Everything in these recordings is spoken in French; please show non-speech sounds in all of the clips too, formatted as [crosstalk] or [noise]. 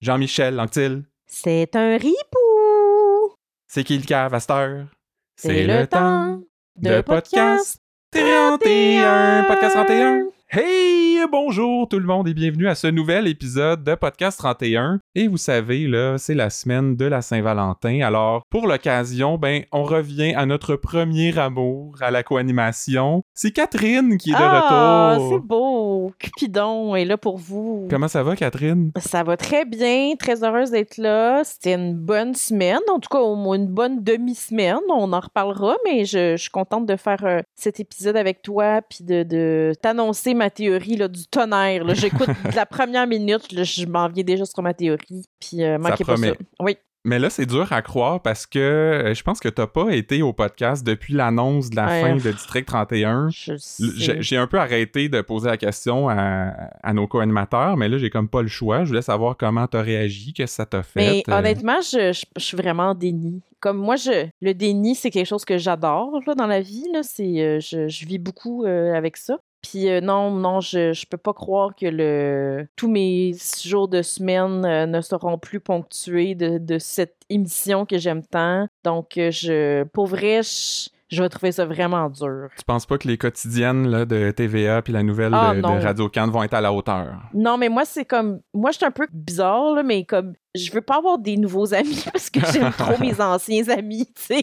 Jean-Michel Lanctil. C'est un ripou. C'est qui le cave à cette heure? C'est le temps de podcast 31. Podcast 31. Hey, bonjour tout le monde et bienvenue à ce nouvel épisode de Podcast 31. Et vous savez, là, c'est la semaine de la Saint-Valentin. Alors, pour l'occasion, ben, on revient à notre premier amour, à la co-animation. C'est Catherine qui est de Ah, retour. c'est beau. Cupidon est là pour vous. Comment ça va, Catherine? Ça va très bien. Très heureuse d'être là. C'était une bonne semaine. En tout cas, au moins une bonne demi-semaine. On en reparlera, mais je, je suis contente de faire euh, cet épisode avec toi puis de, de t'annoncer ma théorie là, du tonnerre. là. J'écoute la première minute. là, je m'en viens déjà sur ma théorie. Puis, euh, manquez pas promet. ça. Oui. Mais là, c'est dur à croire parce que euh, je pense que t'as pas été au podcast depuis l'annonce de la Ouais. fin de District 31. Je L- sais. J'ai un peu arrêté de poser la question à, à nos co-animateurs, mais là, j'ai comme pas le choix. Je voulais savoir comment t'as réagi, qu'est-ce que ça t'a fait. Mais euh, honnêtement, je, je- je suis vraiment en déni. Comme moi, je, le déni, c'est quelque chose que j'adore là, dans la vie. Là. C'est, euh, je, je vis beaucoup avec ça. Puis euh, non, non, je, je peux pas croire que le, tous mes jours de semaine euh, ne seront plus ponctués de, de cette émission que j'aime tant. Donc, euh, je, pour vrai, je, je vais trouver ça vraiment dur. Tu penses pas que les quotidiennes là, de TVA puis la nouvelle Ah, de. Radio Can vont être à la hauteur? Non, mais moi, c'est comme. Moi, je suis un peu bizarre, là, mais comme. Je veux pas avoir des nouveaux [laughs] amis parce que j'aime trop mes [laughs] anciens amis, tu sais.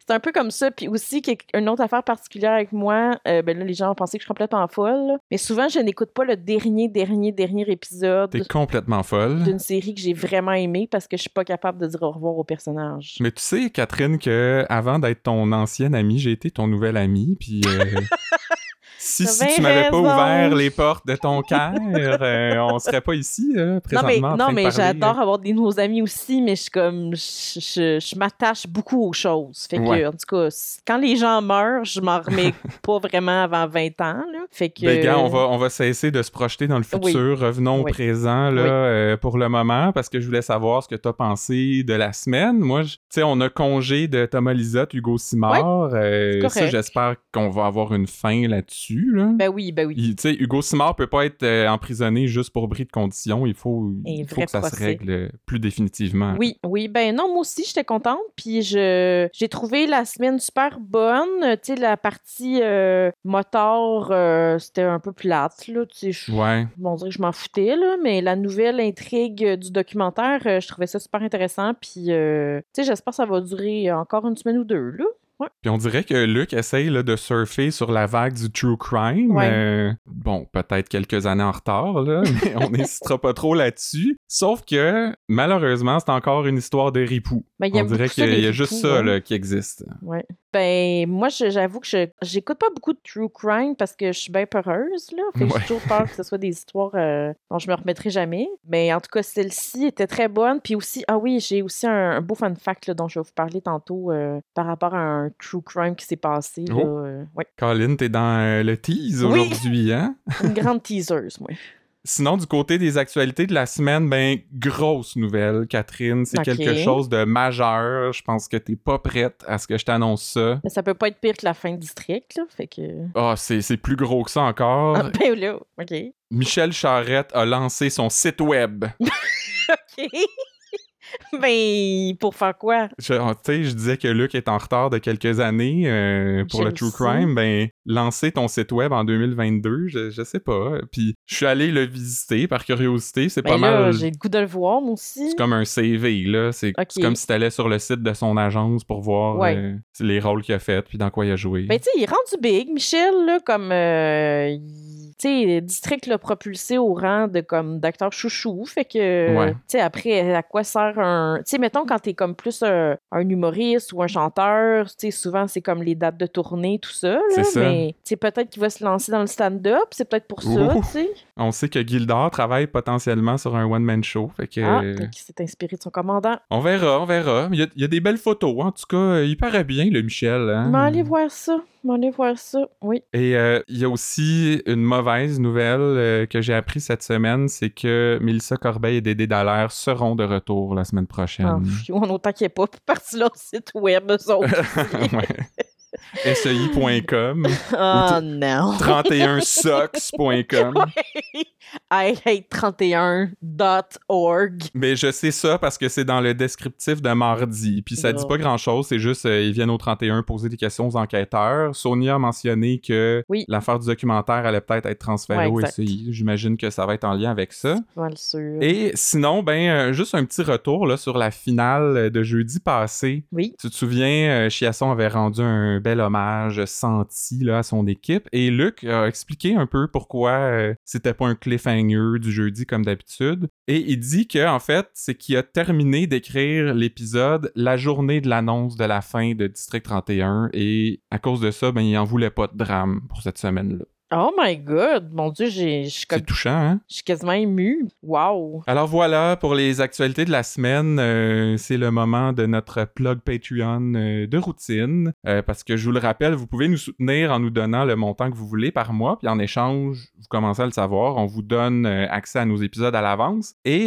c'est un peu comme ça. Puis aussi, une autre affaire particulière avec moi, euh, ben là, les gens ont pensé que je suis complètement folle, là. mais souvent, je n'écoute pas le dernier, dernier, dernier épisode T'es complètement folle. d'une série que j'ai vraiment aimée parce que je suis pas capable de dire au revoir au personnage. Mais tu sais, Catherine, que avant d'être ton ancienne amie, j'ai été ton nouvel ami, puis... euh, [laughs] Si, si tu m'avais pas ouvert les portes de ton cœur, euh, on serait pas ici, mais, présentement. non, mais j'adore avoir des nouveaux amis aussi, mais je comme. Je, je- je m'attache beaucoup aux choses. Fait que, Ouais. en tout cas, quand les gens meurent, je m'en remets [laughs] pas vraiment avant 20 ans, là. Fait que. Ben, gars, on va, on va cesser de se projeter dans le futur. Oui. Revenons au présent là, Oui. euh, pour le moment parce que je voulais savoir ce que tu as pensé de la semaine. Moi, tu sais, on a congé de Thomas Lisotte, Hugo Simard. Euh, ça, j'espère qu'on va avoir une fin là-dessus. Là. Ben oui, ben oui. Tu sais, Hugo Simard peut pas être euh, emprisonné juste pour bris de conditions. Il faut, il faut que ça se règle euh, plus définitivement. Oui, oui, ben non, moi aussi, j'étais contente. Puis je j'ai trouvé la semaine super bonne. Tu sais, la partie euh, moteur, euh, c'était un peu plate, là. Tu sais, je- Ouais. on dirait que je m'en foutais, là, mais la nouvelle intrigue euh, du documentaire, euh, je trouvais ça super intéressant. Puis, euh, tu sais, j'espère que ça va durer encore une semaine ou deux, là. Ouais. Puis on dirait que Luc essaye là, de surfer sur la vague du true crime. Ouais. Euh, bon, peut-être quelques années en retard, là, [laughs] mais on n'hésitera pas trop là-dessus. Sauf que, malheureusement, c'est encore une histoire de ripou. Ben, il y a On dirait qu'il y a juste ripoux, ça hein. là, qui existe. Ouais. Ben, moi, j'avoue que je j'écoute pas beaucoup de true crime parce que je suis bien peureuse, là. Fait que j'ai toujours peur que ce soit des histoires euh, dont je me remettrai jamais. Mais en tout cas, celle-ci était très bonne. Puis aussi, ah oui, j'ai aussi un, un beau fun fact là, dont je vais vous parler tantôt euh, par rapport à un true crime qui s'est passé. Là, Oh. euh, ouais. Colin, t'es dans euh, le tease Oui. aujourd'hui, hein? [laughs] Une grande teaseuse, moi. Sinon, du côté des actualités de la semaine, ben, grosse nouvelle, Catherine. C'est quelque chose de majeur. Je pense que t'es pas prête à ce que je t'annonce ça. Mais ça peut pas être pire que la fin de district, là. Fait que. Ah, c'est c'est plus gros que ça encore. Ah, ben là, OK. Michel Charette a lancé son site web. [laughs] OK. [laughs] ben, pour faire quoi? Je, tu sais, je disais que Luc est en retard de quelques années euh, pour Je le True sais. Crime. Ben, lancer ton site web en 2022, je, je sais pas. Puis, je suis allé le visiter par curiosité. C'est pas Ben là, mal. j'ai le goût de le voir, moi aussi. C'est comme un CV, là. C'est comme si t'allais sur le site de son agence pour voir Ouais. euh, les rôles qu'il a fait puis dans quoi il a joué. Ben, tu sais, il est rendu big, Michel, là, comme. euh, il- sais, District l'a propulsé au rang de comme d'acteur chouchou. Fait que. Ouais. Tu sais, après, à quoi sert un. Tu sais, mettons, quand t'es comme plus un, un humoriste ou un chanteur, tu sais, souvent, c'est comme les dates de tournée, tout ça, là. C'est ça. Mais, tu sais, peut-être qu'il va se lancer dans le stand-up. C'est peut-être pour ça, tu sais. On sait que Gildor travaille potentiellement sur un one-man show. Fait que. Ah, peut-être qu'il s'est inspiré de son commandant. On verra, on verra. Il y, a, il y a des belles photos. En tout cas, il paraît bien, le Michel. Hein? Mais allez voir ça. Allez voir ça. Oui. Et euh, il y a aussi une mauvaise nouvelle euh, que j'ai appris cette semaine, c'est que Mélissa Corbeil et Dédé Dallaire seront de retour la semaine prochaine. pff, on ait pas parti leur site web, eux autres. [laughs] Ouais. SEI.com, [laughs] oh non. 31sox.com. Ouais. ihate31.org. Mais je sais ça parce que c'est dans le descriptif de mardi. Puis ça dit pas grand-chose, c'est juste euh, ils viennent au 31 poser des questions aux enquêteurs. Sonia a mentionné que Oui. l'affaire du documentaire allait peut-être être transférée Ouais, au. SCI. J'imagine que ça va être en lien avec ça. Pas mal sûr. Et sinon, ben, euh, juste un petit retour là, sur la finale de jeudi passé. Oui. Tu te souviens, euh, Chiasson avait rendu un bel hommage senti à son équipe et Luc a expliqué un peu pourquoi euh, c'était pas un cliffhanger du jeudi comme d'habitude. Et il dit que en fait, c'est qu'il a terminé d'écrire l'épisode la journée de l'annonce de la fin de District 31 et à cause de ça, ben, il en voulait pas de drame pour cette semaine-là. Oh my god, mon dieu, j'ai- je suis comme- C'est touchant, hein? je suis quasiment émue. Wow. Alors voilà, pour les actualités de la semaine, euh, c'est le moment de notre plug Patreon euh, de routine. Euh, parce que je vous le rappelle, vous pouvez nous soutenir en nous donnant le montant que vous voulez par mois. Puis en échange, vous commencez à le savoir, on vous donne accès à nos épisodes à l'avance et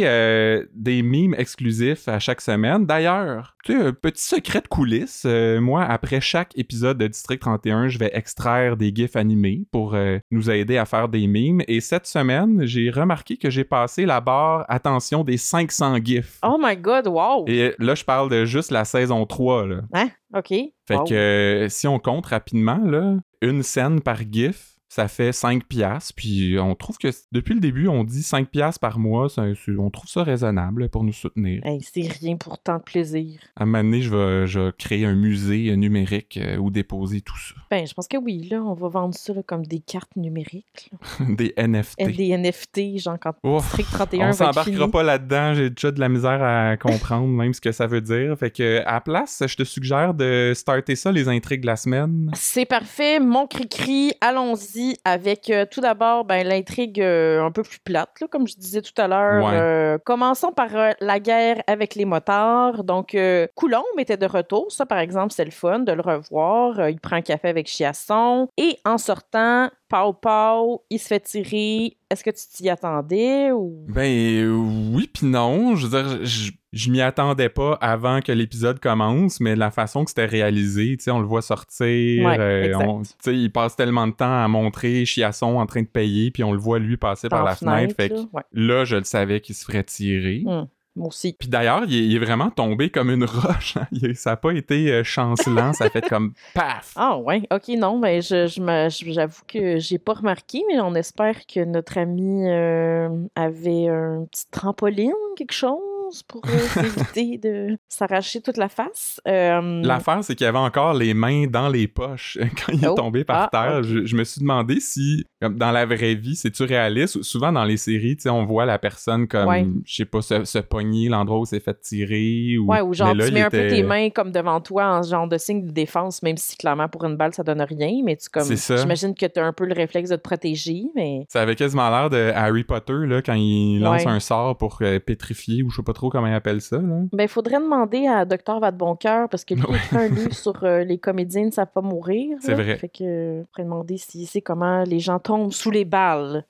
des mimes exclusifs à chaque semaine. D'ailleurs, tu sais, un petit secret de coulisses, moi, après chaque épisode de District 31, je vais extraire des gifs animés pour nous aider à faire des mimes. Et cette semaine, j'ai remarqué que j'ai passé la barre, attention, des 500 gifs. Oh my god, wow. Et là, je parle de juste la saison 3, là. Hein? OK. Fait Wow. que euh, si on compte rapidement, là, une scène par gif, ça fait 5 piastres. Puis on trouve que depuis le début, on dit 5 piastres par mois. ça- on trouve ça raisonnable pour nous soutenir. Hey, c'est rien pour tant de plaisir. À un moment donné, je vais, je vais créer un musée numérique euh, où déposer tout ça. Ben, je pense que oui, là, on va vendre ça là, comme des cartes numériques. [laughs] Des NFT. Et Des NFT, genre quand Ouf. District 31 On s'embarquera pas là-dedans, j'ai déjà de la misère à [laughs] comprendre même ce que ça veut dire. Fait que à la place, je te suggère de starter ça, les intrigues de la semaine. C'est parfait, mon cri-cri, allons-y avec euh, tout d'abord ben, l'intrigue euh, un peu plus plate, là, comme je disais tout à l'heure. Ouais. Euh, commençons par la guerre avec les motards. Donc, Coulombe était de retour. Ça, par exemple, c'est le fun de le revoir. Il prend un café avec Chiasson. Et en sortant, Pau Pau, il se fait tirer. Est-ce que tu t'y attendais ou... Ben oui puis non, je veux dire je, je m'y attendais pas avant que l'épisode commence, mais la façon que c'était réalisé, tu sais, on le voit sortir, Ouais, euh, on- il passe tellement de temps à montrer Chiasson en train de payer, puis on le voit lui passer par la fenêtre, fait que là? Ouais. là je le savais qu'il se ferait tirer. Mm. Moi aussi. Puis d'ailleurs, il, est- il est vraiment tombé comme une [laughs] roche. hein. Il- ça a pas été euh, chancelant, ça a fait comme [laughs] paf. Ah ouais, ok, non, ben je, je je- j'avoue que j'ai pas remarqué, mais on espère que notre ami euh, avait un petit trampoline, quelque chose, pour euh, [laughs] s'éviter de s'arracher toute la face. Euh, L'affaire, c'est qu'il avait encore les mains dans les poches [laughs] quand il est Oh. tombé par Ah, terre. je me suis demandé si, comme dans la vraie vie, c'est-tu réaliste? Souvent dans les séries, on voit la personne comme, Ouais. je sais pas, se, se pogner l'endroit où c'est fait tirer. Ou... Ouais, ou genre là, tu mets un peu tes mains comme devant toi en genre de signe de défense, même si clairement pour une balle ça donne rien, mais tu comme C'est j'imagine que tu as un peu le réflexe de te protéger, mais Ça avait quasiment l'air de Harry Potter, là, quand il lance Ouais. un sort pour euh, pétrifier, ou je sais pas trop comment il appelle ça, là. ben il faudrait demander à Docteur Vadeboncoeur parce que lui il écrit un livre sur euh, les comédiens ne savent pas mourir. C'est vrai. Fait que euh, faudrait demander s'il sait comment les gens tombent sous les balles.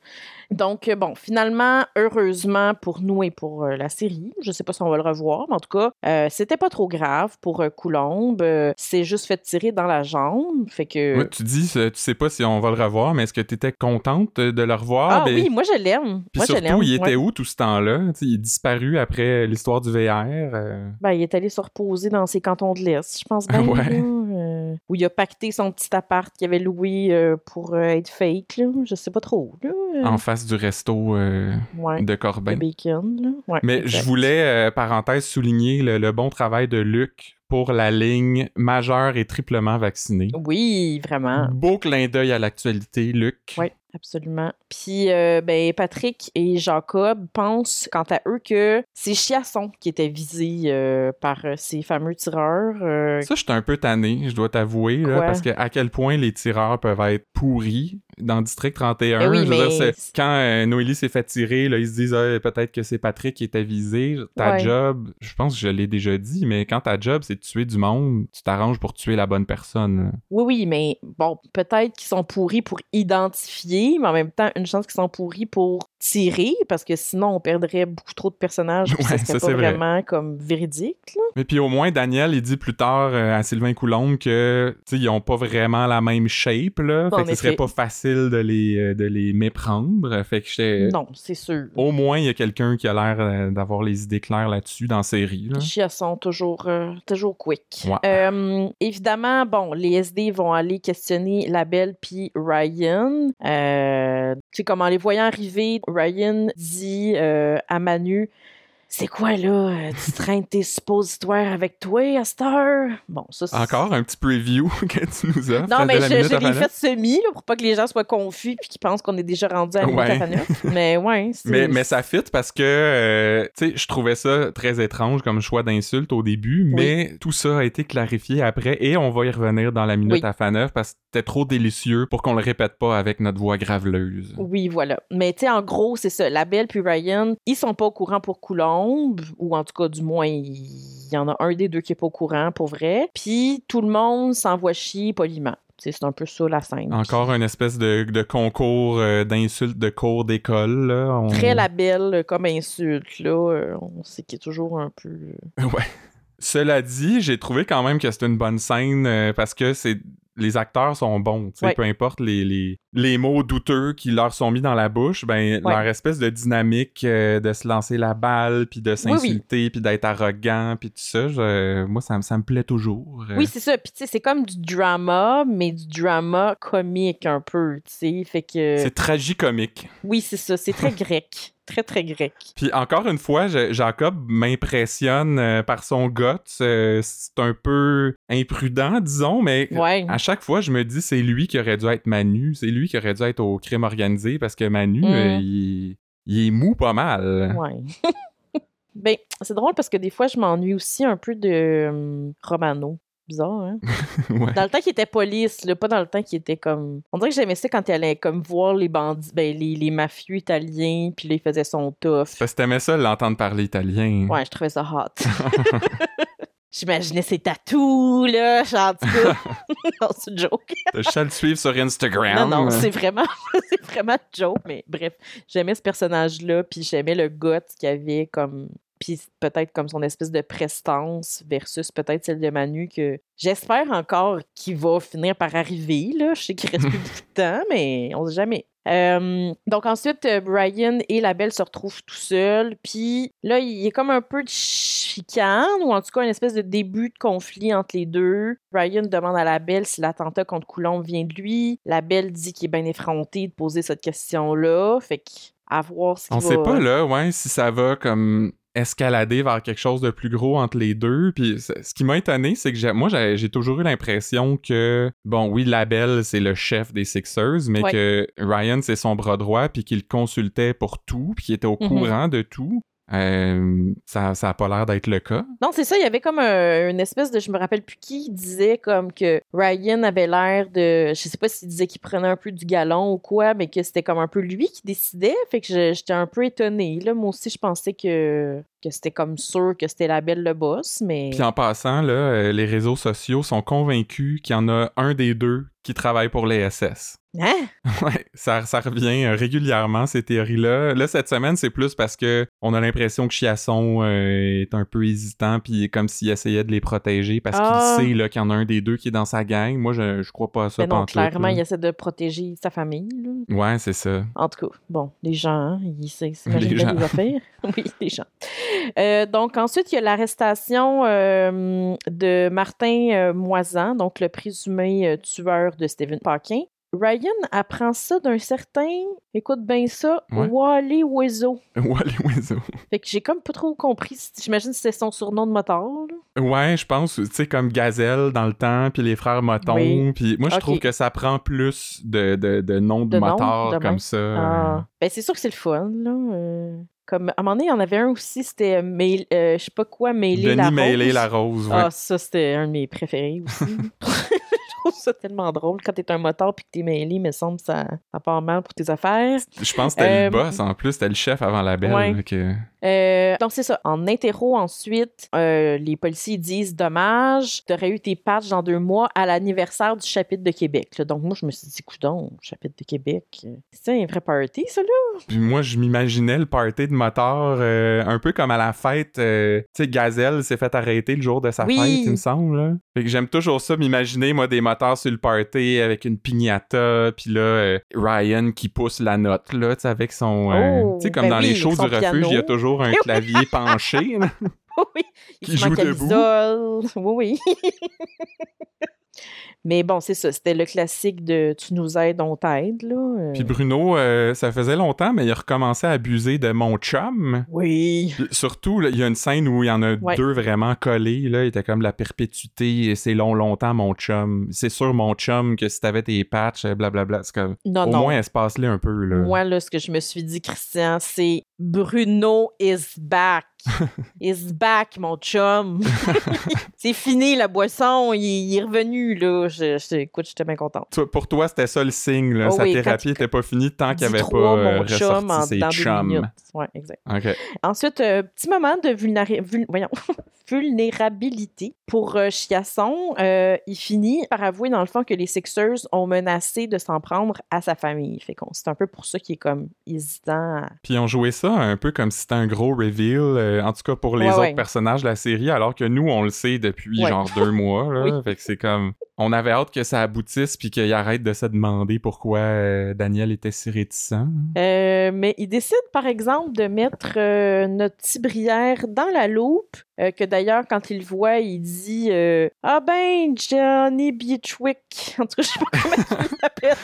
Donc, euh, bon, finalement, heureusement pour nous et pour euh, la série, je sais pas si on va le revoir, mais en tout cas, euh, c'était pas trop grave pour euh, Coulombe. Euh, c'est juste fait tirer dans la jambe. Fait que. Ouais, tu dis, tu sais pas si on va le revoir, mais est-ce que tu étais contente de le revoir? Ah Ben, oui, moi je l'aime. Puis Moi je surtout, l'aime. il était ouais. où tout ce temps-là? Il est disparu après l'histoire du VR. Ben, il est allé se reposer dans ses cantons de l'Est, je pense bien. [laughs] Ouais. Où il a pacté son petit appart qu'il avait loué euh, pour euh, être fake, là. Je sais pas trop, là. en face du resto euh, ouais, de Corbin. bacon, là. Ouais, Mais exact. je voulais, parenthèse, souligner le, le bon travail de Luc pour la ligne majeur et triplement vacciné. Oui, vraiment. Beau clin d'œil à l'actualité, Luc. Oui, absolument. Puis, euh, ben, Patrick et Jacob pensent, quant à eux, que c'est Chiasson qui était visé euh, par euh, ces fameux tireurs. euh, Ça, j'étais un peu tanné, je dois t'avouer, parce que à quel point les tireurs peuvent être pourris dans District 31. Eh oui, Je veux mais- dire, quand euh, Noélie s'est fait tirer, là, ils se disent Ah, peut-être que c'est Patrick qui était visé. Ta Ouais. job, je pense que je l'ai déjà dit, mais quand ta job c'est de tuer du monde, tu t'arranges pour tuer la bonne personne. là. Oui, oui, mais bon, peut-être qu'ils sont pourris pour identifier, mais en même temps, une chance qu'ils sont pourris pour tirer parce que sinon on perdrait beaucoup trop de personnages. Ouais, ça serait ça, pas c'est vrai. vraiment comme véridique. Là. Mais puis au moins, Daniel, il dit plus tard euh, à Sylvain Coulombe que, ils ont pas vraiment la même shape, là. En fait que ce serait pas facile de les, euh, de les méprendre. Fait que j'étais... Non, c'est sûr. Au moins, il y a quelqu'un qui a l'air euh, d'avoir les idées claires là-dessus dans la série, là. Les chiassons, toujours, euh, toujours quick. Ouais. Euh, évidemment, bon, les SD vont aller questionner la belle puis Ryan. Euh, tu sais, comme en les voyant arriver, Ryan dit euh, à Manu C'est quoi là? Euh, Tu traînes tes suppositoires avec toi à cette heure Bon, ça c'est. Encore un petit preview [laughs] que tu nous offres. Non, mais je, l'ai fait semi là, pour pas que les gens soient confus puis qu'ils pensent qu'on est déjà rendu à la minute Ouais. [laughs] Mais ouais, c'est. Mais, mais ça fit parce que, euh, tu sais, je trouvais ça très étrange comme choix d'insulte au début, mais tout ça a été clarifié après et on va y revenir dans la minute Oui. à Faneuf parce que c'était trop délicieux pour qu'on le répète pas avec notre voix graveleuse. Oui, voilà. Mais tu sais, en gros, c'est ça. La Belle puis Ryan, ils sont pas au courant pour Ou en tout cas, du moins, il y en a un des deux qui est pas au courant pour vrai. Puis tout le monde s'envoie chier poliment. C'est un peu ça la scène. Encore une espèce de, de concours euh, d'insultes de cours d'école. On- Très la belle euh, comme insulte, là. euh, on sait qu'il est toujours un peu. [laughs] Ouais. Cela dit, j'ai trouvé quand même que c'était une bonne scène euh, parce que c'est les acteurs sont bons, Ouais. peu importe les, les, les mots douteux qui leur sont mis dans la bouche, ben Ouais. leur espèce de dynamique euh, de se lancer la balle, puis de s'insulter, puis d'être arrogant, puis tout ça, je- moi ça, me- ça me plaît toujours. Euh, Oui, c'est ça. Puis tu sais, c'est comme du drama, mais du drama comique un peu, tu sais. Fait que. c'est tragicomique. Oui, c'est ça. C'est très grec. Très, très grec. Puis encore une fois, je- Jacob m'impressionne euh, par son guts. euh, c'est un peu imprudent, disons, mais Ouais. à chaque fois, je me dis c'est lui qui aurait dû être Manu, c'est lui qui aurait dû être au crime organisé parce que Manu, Mm. euh, il, il est mou pas mal. Ouais. [laughs] ben, c'est drôle parce que des fois, je m'ennuie aussi un peu de hum, Romano. Bizarre, hein? [laughs] Ouais. Dans le temps qu'il était police, là, pas dans le temps qu'il était comme. On dirait que j'aimais ça quand il allait comme voir les bandits, ben, les, les mafieux italiens, puis là, il faisait son tough. Parce que t'aimais ça l'entendre parler italien. Ouais, je trouvais ça hot. [laughs] [laughs] J'imaginais ses tatous, là, genre, non, c'est une joke. Je sais le suivre sur Instagram. Non, non, c'est vraiment, c'est vraiment une joke, mais bref, j'aimais ce personnage-là, puis j'aimais le goth qu'il avait comme. Puis peut-être comme son espèce de prestance versus peut-être celle de Manu que j'espère encore qu'il va finir par arriver. Là. Je sais qu'il reste plus [laughs] beaucoup de temps, mais on sait jamais. Euh, donc ensuite, euh, Brian et la belle se retrouvent tout seuls. Puis là, il y a comme un peu de chicane, ou en tout cas une espèce de début de conflit entre les deux. Brian demande à la belle si l'attentat contre Coulomb vient de lui. La belle dit qu'il est bien effronté de poser cette question-là. Fait que, à voir ce qu'il On va... sait pas là, ouais, si ça va comme escalader vers quelque chose de plus gros entre les deux. Puis ce qui m'a étonné, c'est que moi j'ai toujours eu l'impression que bon, oui, Labelle c'est le chef des Sixers, mais Ouais. que Ryan c'est son bras droit, puis qu'il consultait pour tout, puis qu'il était au Mhm. courant de tout. Euh, ça, ça a pas l'air d'être le cas. Non, c'est ça, il y avait comme un- une espèce de, je me rappelle plus qui, disait comme que Ryan avait l'air de, je sais pas s'il disait qu'il prenait un peu du galon ou quoi, mais que c'était comme un peu lui qui décidait, fait que j'étais un peu étonnée. Là, moi aussi, je pensais que, que c'était comme sûr que c'était la belle le boss, mais... Puis en passant, là, euh, les réseaux sociaux sont convaincus qu'il y en a un des deux qui travaille pour les SS. Hein? [laughs] Ouais, ça, ça revient euh, régulièrement, ces théories-là. Là, cette semaine, c'est plus parce que on a l'impression que Chiasson euh, est un peu hésitant, puis comme s'il essayait de les protéger, parce Ah. qu'il sait là, qu'il y en a un des deux qui est dans sa gang. Moi, je, je crois pas à ça Mais non, clairement, là. il essaie de protéger sa famille, là. Ouais, c'est ça. En tout cas, bon, les gens, hein, ils s'imaginent Les gens. les [laughs] affaires. [laughs] oui, les gens. Euh, donc, ensuite, il y a l'arrestation euh, de Martin Moisan, donc le présumé tueur de Stephen Parkin. Ryan apprend ça d'un certain, écoute bien ça, Ouais. Wally Wezo. [laughs] Wally Weasel. Fait que j'ai comme pas trop compris. J'imagine que c'est son surnom de motard. là. Ouais, je pense, tu sais, comme Gazelle dans le temps, puis les frères Moton. Oui. Puis moi, je trouve que ça prend plus de, de, de noms de, De motards comme ça. Ah. Ben, c'est sûr que c'est le fun, là. euh. Comme, à un moment donné, il y en avait un aussi, c'était, mail, euh, je sais pas quoi, Mêler la Rose. la Rose, ouais. Ah, ça, c'était un de mes préférés aussi. [laughs] trouve ça tellement drôle quand t'es un moteur puis que t'es mêlé, mais semble ça, ça part mal pour tes affaires. Je pense que c'était Euh, le boss en plus, c'était le chef avant la belle. Ouais. fait que- Euh, donc, c'est ça. En interro, ensuite, euh, les policiers disent Dommage, t'aurais eu tes patchs dans deux mois à l'anniversaire du chapitre de Québec. là. Donc, moi, je me suis dit Coudon, chapitre de Québec, euh, c'est un vrai party, ça, là Puis moi, je m'imaginais le party de moteur euh, un peu comme à la fête. tu sais, Gazelle s'est fait arrêter le jour de sa Oui. fête, il me semble. Là. Fait que j'aime toujours ça, m'imaginer, moi, des sur le party avec une piñata, puis là, euh, Ryan qui pousse la note, là, tu sais, avec son... euh, Oh, tu sais, comme ben dans oui, les shows du refuge, il y a toujours un [laughs] clavier penché. [laughs] oui, il Qui joue debout. oui. [laughs] Mais bon, c'est ça. C'était le classique de Tu nous aides, on t'aide, là. euh. Puis Bruno, euh, ça faisait longtemps, mais il a recommencé à abuser de mon chum. Oui. Puis Surtout, là, il y a une scène où il y en a Ouais. deux vraiment collés. Là. Il était comme la perpétuité, c'est long, longtemps, mon chum. C'est sûr, mon chum, que si t'avais tes patchs, blablabla, c'est comme... Non, Au non. moins, espace-les un peu, là. Moi, là, ce que je me suis dit, Christian, c'est Bruno is back. [laughs] is back, mon chum. [laughs] c'est fini, la boisson. Il, il est revenu, là. Je, je- écoute, j'étais bien contente. Toi- pour toi, c'était ça le signe, là. Oh Sa oui, thérapie il- était pas finie tant qu'il avait pas euh, mon chum, en, ressorti ses chums. Minutes. Ouais, exact. Ensuite, euh, petit moment de vulnéra- vul- voyons, [laughs] vulnérabilité pour euh, Chiasson. Euh, il finit par avouer, dans le fond, que les Sixers ont menacé de s'en prendre à sa famille. Fait qu'on c'est un peu pour ça qu'il est comme hésitant. à- Puis ils ont joué ça un peu comme si c'était un gros reveal, euh, en tout cas pour les Ouais, autres ouais. personnages de la série, alors que nous, on le sait depuis genre deux mois. Là. [laughs] Oui. Fait que c'est comme... On avait hâte que ça aboutisse puis qu'il arrête de se demander pourquoi euh, Daniel était si réticent. Euh, mais il décide, par exemple, de mettre euh, notre petit Brière dans la loupe. que d'ailleurs, quand il le voit, il dit Ah ben, Johnny Beachwick. En tout cas, je sais pas comment il [laughs] s'appelle.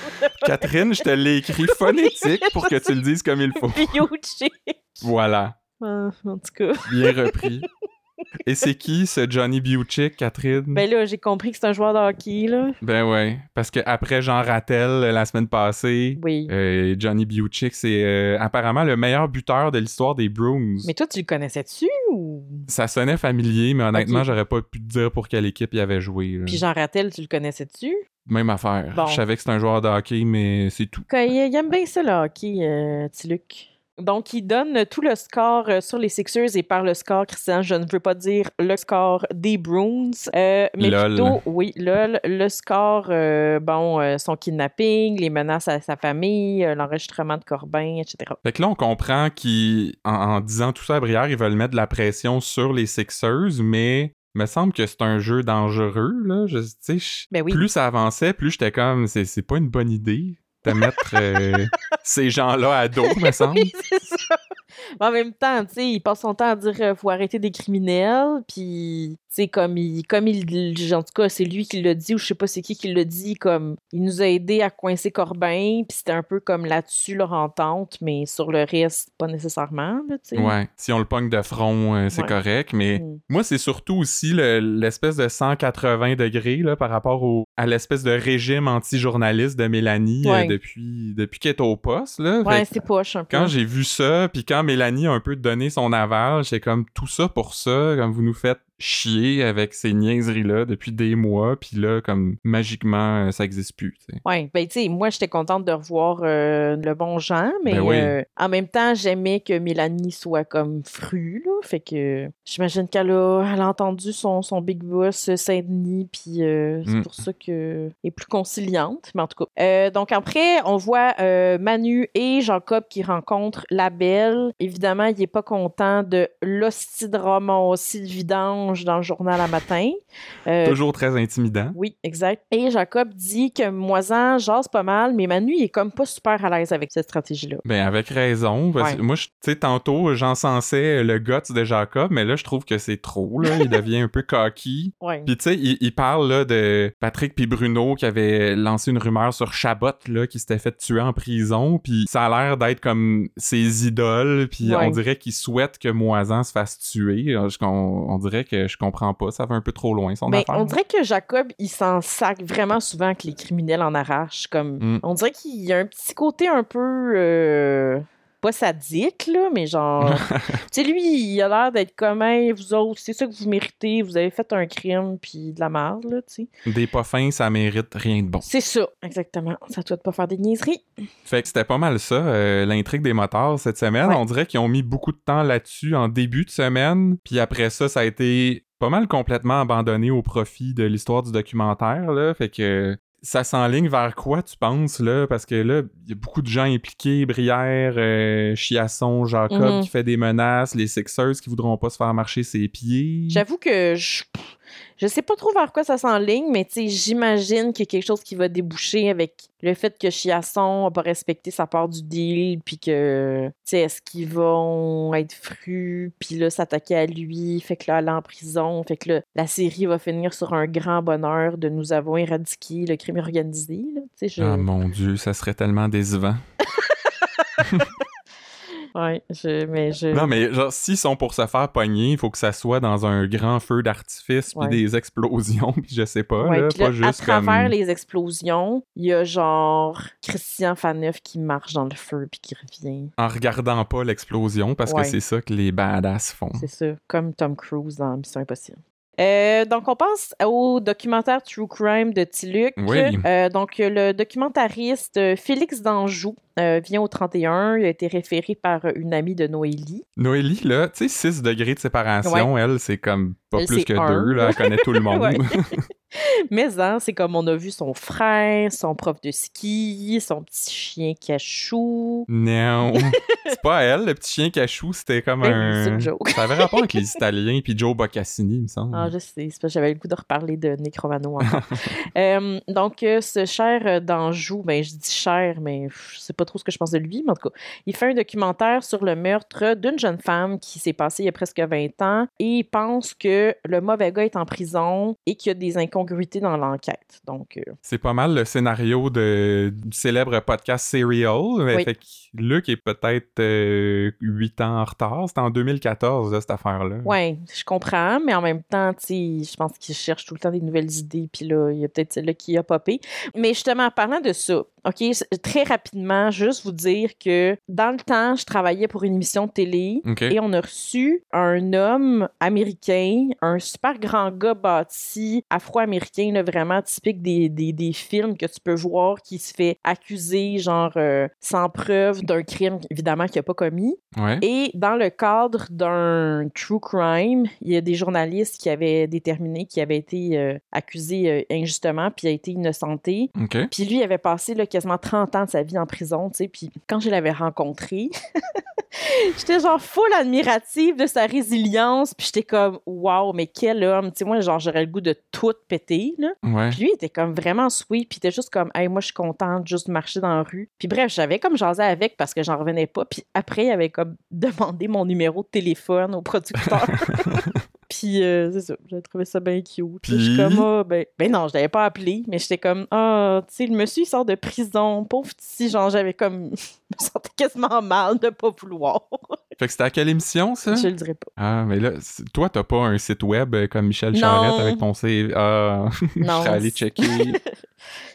Catherine, je te l'ai écrit phonétique pour que tu le dises comme il faut. [laughs] Voilà, Ah, en tout cas. bien repris. Et c'est qui ce Johnny Buchick, Catherine? Ben là, j'ai compris que c'est un joueur de hockey, là. Ben ouais, parce que après Jean Rattel euh, la semaine passée, Oui. euh, Johnny Buchick, c'est euh, apparemment le meilleur buteur de l'histoire des Bruins. Mais toi, tu le connaissais-tu ou? Ça sonnait familier, mais honnêtement, j'aurais pas pu te dire pour quelle équipe il avait joué. là. Puis Jean Rattel, tu le connaissais-tu? Même affaire. Bon. Je savais que c'était un joueur de hockey, mais c'est tout. Il aime bien ça, le hockey, euh, petit Luc. Donc, il donne tout le score euh, sur les Sixers et par le score, Christian, je ne veux pas dire le score des Bruins, euh, mais Lol. plutôt, oui, lol, le score, euh, bon, euh, son kidnapping, les menaces à sa famille, l'enregistrement de Corbin, etc. Fait que là, on comprend qu'en en disant tout ça à Brière, ils veulent mettre de la pression sur les Sixers, mais me semble que c'est un jeu dangereux, là. Je, je- Ben oui. Plus ça avançait, plus j'étais comme, c'est pas une bonne idée de mettre euh, [laughs] ces gens-là à dos, me [laughs] semble. Oui, c'est ça. Mais en même temps, tu sais, il passe son temps à dire euh, faut arrêter des criminels, puis tu sais comme il comme il en tout cas, c'est lui qui l'a dit ou je sais pas c'est qui qui l'a dit comme il nous a aidé à coincer Corbin, puis c'était un peu comme là-dessus leur entente, mais sur le reste pas nécessairement, tu sais. Ouais, si on le pogne de front, euh, c'est Ouais. correct, mais Mm. moi, c'est surtout aussi le- l'espèce de 180 degrés là, par rapport au, à l'espèce de régime anti-journaliste de Mélanie euh, depuis, depuis qu'elle est au poste. Là. Ouais, c'est poche un peu. quand j'ai vu ça, puis quand Mélanie a un peu donné son aval, j'étais comme tout ça pour ça, comme vous nous faites chier avec ces niaiseries-là depuis des mois, puis là, comme magiquement, euh, ça existe plus. Ouais, ben tu sais, moi j'étais contente de revoir euh, le bon Jean, mais Ben oui. euh, en même temps, j'aimais que Mélanie soit comme frue, là. Fait que j'imagine qu'elle a, elle a entendu son, son big boss Saint-Denis, puis euh, c'est Mm. pour ça qu'elle est plus conciliante. Mais en tout cas. Donc après, on voit Manu et Jacob qui rencontrent la belle. Évidemment, il est pas content de l'hostie de ramasser de dans le journal à matin. Euh, Toujours très intimidant. oui, exact. Et Jacob dit que Moisan jase pas mal, mais Manu, il est comme pas super à l'aise avec cette stratégie-là. Ben, avec raison. parce Ouais. que Moi, tu sais, tantôt, j'encensais le guts de Jacob, mais là, je trouve que c'est trop, là. Il devient un peu cocky. [laughs] Ouais. Puis, tu sais, il, il parle, là, de Patrick puis Bruno qui avaient lancé une rumeur sur Chabot, là, qui s'était fait tuer en prison. Puis, ça a l'air d'être comme ses idoles. Puis, Ouais. on dirait qu'il souhaite que Moisan se fasse tuer. On dirait que je comprends pas. Ça va un peu trop loin, son Mais affaire. On dirait que Jacob, il s'en sac vraiment souvent que les criminels en arrachent. Comme, Mm. On dirait qu'il y a un petit côté un peu... euh, pas sadique, là, mais genre. [laughs] tu sais, lui, il a l'air d'être comme, vous autres, c'est ça que vous méritez, vous avez fait un crime, puis de la merde, là, tu sais. Des pas fins, ça mérite rien de bon. C'est ça, exactement. Ça doit pas faire des niaiseries. Fait que c'était pas mal ça, euh, l'intrigue des motards cette semaine. Ouais. On dirait qu'ils ont mis beaucoup de temps là-dessus en début de semaine, puis après ça, ça a été pas mal complètement abandonné au profit de l'histoire du documentaire, là. Fait que ça s'enligne vers quoi, tu penses, là? Parce que là, il y a beaucoup de gens impliqués, Brière, euh, Chiasson, Jacob Mhm. qui fait des menaces, les Sixers qui voudront pas se faire marcher ses pieds. J'avoue que je. Je sais pas trop vers quoi ça s'enligne, mais j'imagine qu'il y a quelque chose qui va déboucher avec le fait que Chiasson a pas respecté sa part du deal, puis que, tu est-ce qu'ils vont être frus, puis là, s'attaquer à lui, fait que là, aller en prison, fait que là, la série va finir sur un grand bonheur de nous avoir éradiqué le crime organisé, là, je... Ah mon dieu, ça serait tellement décevant. [laughs] Ouais, je... mais je... Non, mais genre, s'ils sont pour se faire pogner, il faut que ça soit dans un grand feu d'artifice, puis Ouais. des explosions, [laughs] puis je sais pas, Ouais, là, pas là, à travers comme... les explosions, il y a genre Christian Faneuf qui marche dans le feu puis qui revient. En regardant pas l'explosion, parce Ouais. que c'est ça que les badass font. C'est ça, comme Tom Cruise dans Mission Impossible. Euh, donc, on passe au documentaire True Crime de Tiluc. Oui. Euh, donc, le documentariste euh, Félix Danjou euh, vient au 31. Il a été référé par une amie de Noélie. Noélie, là, tu sais, 6 degrés de séparation, elle, c'est comme pas Elle, plus que deux, là, elle connaît tout le [laughs] monde. [laughs] Mais hein, c'est comme on a vu son frère, son prof de ski, son petit chien cachou. non, [laughs] c'est pas elle, le petit chien cachou, c'était comme Ben un... c'est une joke. Ça avait rapport avec les [laughs] Italiens, puis Joe Boccassini, il me semble. Ah, je sais, c'est parce que j'avais le goût de reparler de Nick Romano encore. [laughs] Euh, donc, euh, ce cher euh, d'Anjou, ben, je dis cher, mais je sais pas trop ce que je pense de lui, mais en tout cas, il fait un documentaire sur le meurtre d'une jeune femme qui s'est passé il y a presque 20 ans et il pense que le mauvais gars est en prison et qu'il y a des incongruités dans l'enquête. Donc, euh, C'est pas mal le scénario de, du célèbre podcast Serial. Oui. Fait que Luc est peut-être 8 ans en retard. C'était en 2014, là, cette affaire-là. ouais, je comprends, mais en même temps, je pense qu'il cherche tout le temps des nouvelles idées, puis là, il y a peut-être celle-là qui a popé. Mais justement, en parlant de ça, OK, très rapidement, juste vous dire que dans le temps, je travaillais pour une émission de télé et on a reçu un homme américain, un super grand gars bâti, afro-américain, là, vraiment typique des, des, des films que tu peux voir qui se fait accuser, genre, euh, sans preuve d'un crime, évidemment, qu'il n'a pas commis. Ouais. Et dans le cadre d'un true crime, il y a des journalistes qui avaient déterminé qu'il avait été euh, accusé euh, injustement puis a été innocenté. Puis lui, il avait passé là, quasiment 30 ans de sa vie en prison, tu sais. Puis quand je l'avais rencontré, [laughs] [laughs] j'étais genre full admirative de sa résilience. Puis j'étais comme, waouh, mais quel homme. Tu sais, moi, genre, j'aurais le goût de tout péter, là. Ouais. Puis lui, il était comme vraiment sweet, puis il était juste comme, hey, moi, je suis contente de juste marcher dans la rue. Puis bref, j'avais comme jasé avec parce que j'en revenais pas. Puis après, il avait comme [laughs] demandé mon numéro de téléphone au producteur. [laughs] puis euh, c'est ça, j'ai trouvé ça bien cute. Puis je suis comme, ah, ben, ben non, je l'avais pas appelé, mais j'étais comme, ah, tu sais, le monsieur, il sort de prison, pauvre petit, genre, j'avais comme, [laughs] je me sentais quasiment mal de pas vouloir. [laughs] Fait que c'était à quelle émission, ça? je le dirais pas. Ah, mais là, toi, t'as pas un site web euh, comme Michel. Charette avec ton CV. Ah, [laughs] je serais allé checker,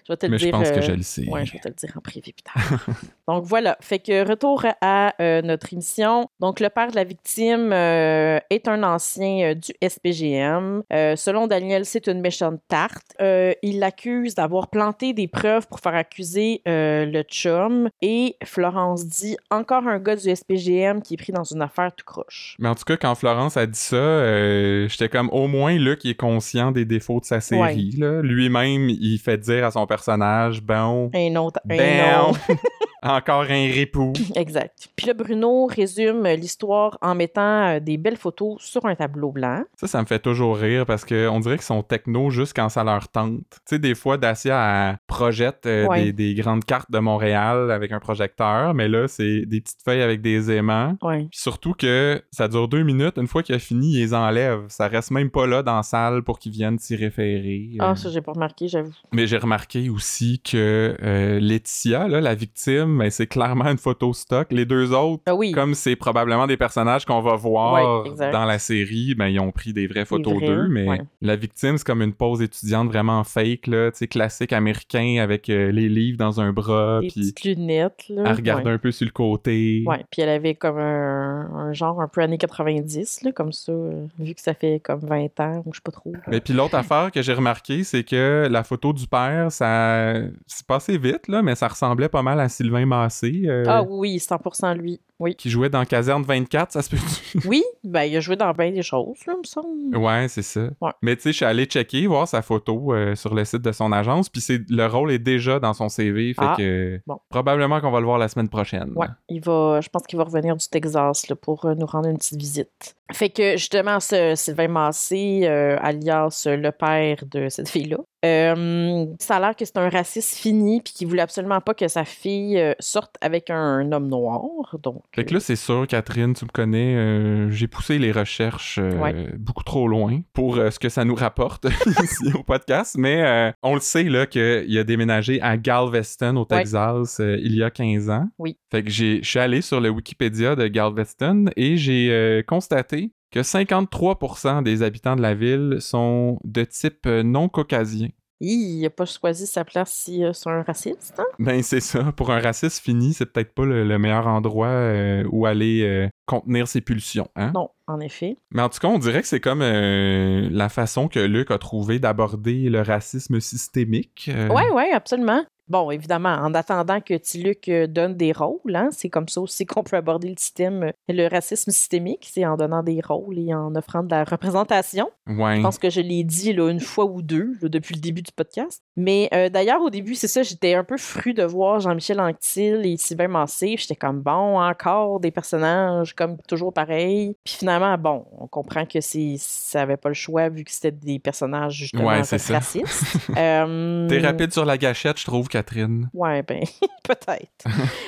Je vais te le mais dire. je pense que euh, je le sais. Ouais, je vais te le dire en privé plus tard. [laughs] Donc voilà, fait que retour à euh, notre émission. Donc le père de la victime euh, est un ancien du SPGM. Selon Daniel, c'est une méchante tarte. Il l'accuse d'avoir planté des preuves pour faire accuser le chum. Et Florence dit encore un gars du SPGM qui est pris dans une affaire tout croche. Mais en tout cas, quand Florence a dit ça, euh, j'étais comme au moins Luc il est conscient des défauts de sa série. Lui-même, il fait dire à son personnage bon, Un autre, un autre. [laughs] encore un ripou. [laughs] Exact. Puis là, Bruno résume l'histoire en mettant euh, des belles photos sur un tableau blanc. Ça, ça me fait toujours rire parce qu'on dirait qu'ils sont techno juste quand ça leur tente. Tu sais, des fois, Dacia elle projette euh, Ouais. des, des grandes cartes de Montréal avec un projecteur, mais là, c'est des petites feuilles avec des aimants. Ouais. Puis surtout que ça dure deux minutes. Une fois qu'il a fini, ils les enlèvent. Ça reste même pas là dans la salle pour qu'ils viennent s'y référer. Ah, Euh, ça, j'ai pas remarqué, j'avoue. Mais j'ai remarqué aussi que euh, Laetitia, là, la victime, mais c'est clairement une photo stock. Les deux autres, Ah oui. comme c'est probablement des personnages qu'on va voir Ouais, dans la série, ben ils ont pris des vraies photos d'eux, mais ouais. la victime c'est comme une pose étudiante vraiment fake là, classique américain avec euh, les livres dans un bras, Des petites lunettes, là. elle regarde ouais. un peu sur le côté. Ouais, puis elle avait comme un, un genre un peu années 90, là, comme ça, euh, vu que ça fait comme 20 ans, ou je sais pas trop. Mais puis l'autre affaire que j'ai remarqué, c'est que la photo du père, ça c'est passé vite là, mais ça ressemblait pas mal à Sylvain Massé. euh, Ah oui, 100% lui. Oui. Qui jouait dans Caserne 24, ça se peut [laughs] Oui, ben il a joué dans bien des choses, là, me semble. Ouais, c'est ça. Ouais. Mais tu sais, je suis allé checker, voir sa photo euh, sur le site de son agence, puis le rôle est déjà dans son CV, fait Ah, que bon. probablement qu'on va le voir la semaine prochaine. Ouais, il va, je pense qu'il va revenir du Texas là, pour euh, nous rendre une petite visite. Fait que justement, ce Sylvain Massé, euh, alias le père de cette fille-là, euh, ça a l'air que c'est un raciste fini puis qu'il voulait absolument pas que sa fille sorte avec un, homme noir. Donc, Fait que là, c'est sûr, Catherine, tu me connais, euh, j'ai poussé les recherches euh, Ouais. beaucoup trop loin pour euh, ce que ça nous rapporte [laughs] ici au podcast, mais on le sait là qu'il a déménagé à Galveston, au. Texas, il y a 15 ans. Oui. Fait que j'ai- je suis allé sur le Wikipédia de Galveston et j'ai constaté que 53% des habitants de la ville sont de type non caucasien. Il a pas choisi sa place si euh, c'est un raciste. Hein? Ben c'est ça, pour un raciste fini, c'est peut-être pas le, le meilleur endroit euh, où aller euh, contenir ses pulsions, hein? Non, en effet. Mais en tout cas, on dirait que c'est comme la façon que Luc a trouvé d'aborder le racisme systémique. Ouais, ouais, absolument. Bon, évidemment, en attendant que Tiluc euh, donne des rôles, hein, c'est comme ça aussi qu'on peut aborder le système, euh, le racisme systémique, c'est en donnant des rôles et en offrant de la représentation. Ouais. Je pense que je l'ai dit là, une fois ou deux là, depuis le début du podcast. Mais euh, d'ailleurs, au début, c'est ça, j'étais un peu fru de voir Jean-Michel Anctil et Sylvain Massé. J'étais comme, bon, encore des personnages comme toujours pareils. Puis finalement, bon, on comprend que ça avait pas le choix vu que c'était des personnages justement Ouais, racistes. [laughs] Euh, T'es rapide sur la gâchette, je trouve, Catherine. Ouais, ben, [laughs] peut-être.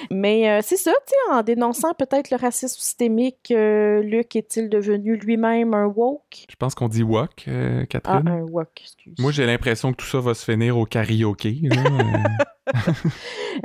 Mais euh, c'est ça, tu sais, en dénonçant peut-être le racisme systémique, euh, Luc est-il devenu lui-même un woke? Je pense qu'on dit wok, euh, Ah, Catherine. un woke, excuse. Moi, j'ai l'impression que tout ça va se finir au karaoké. là, [laughs]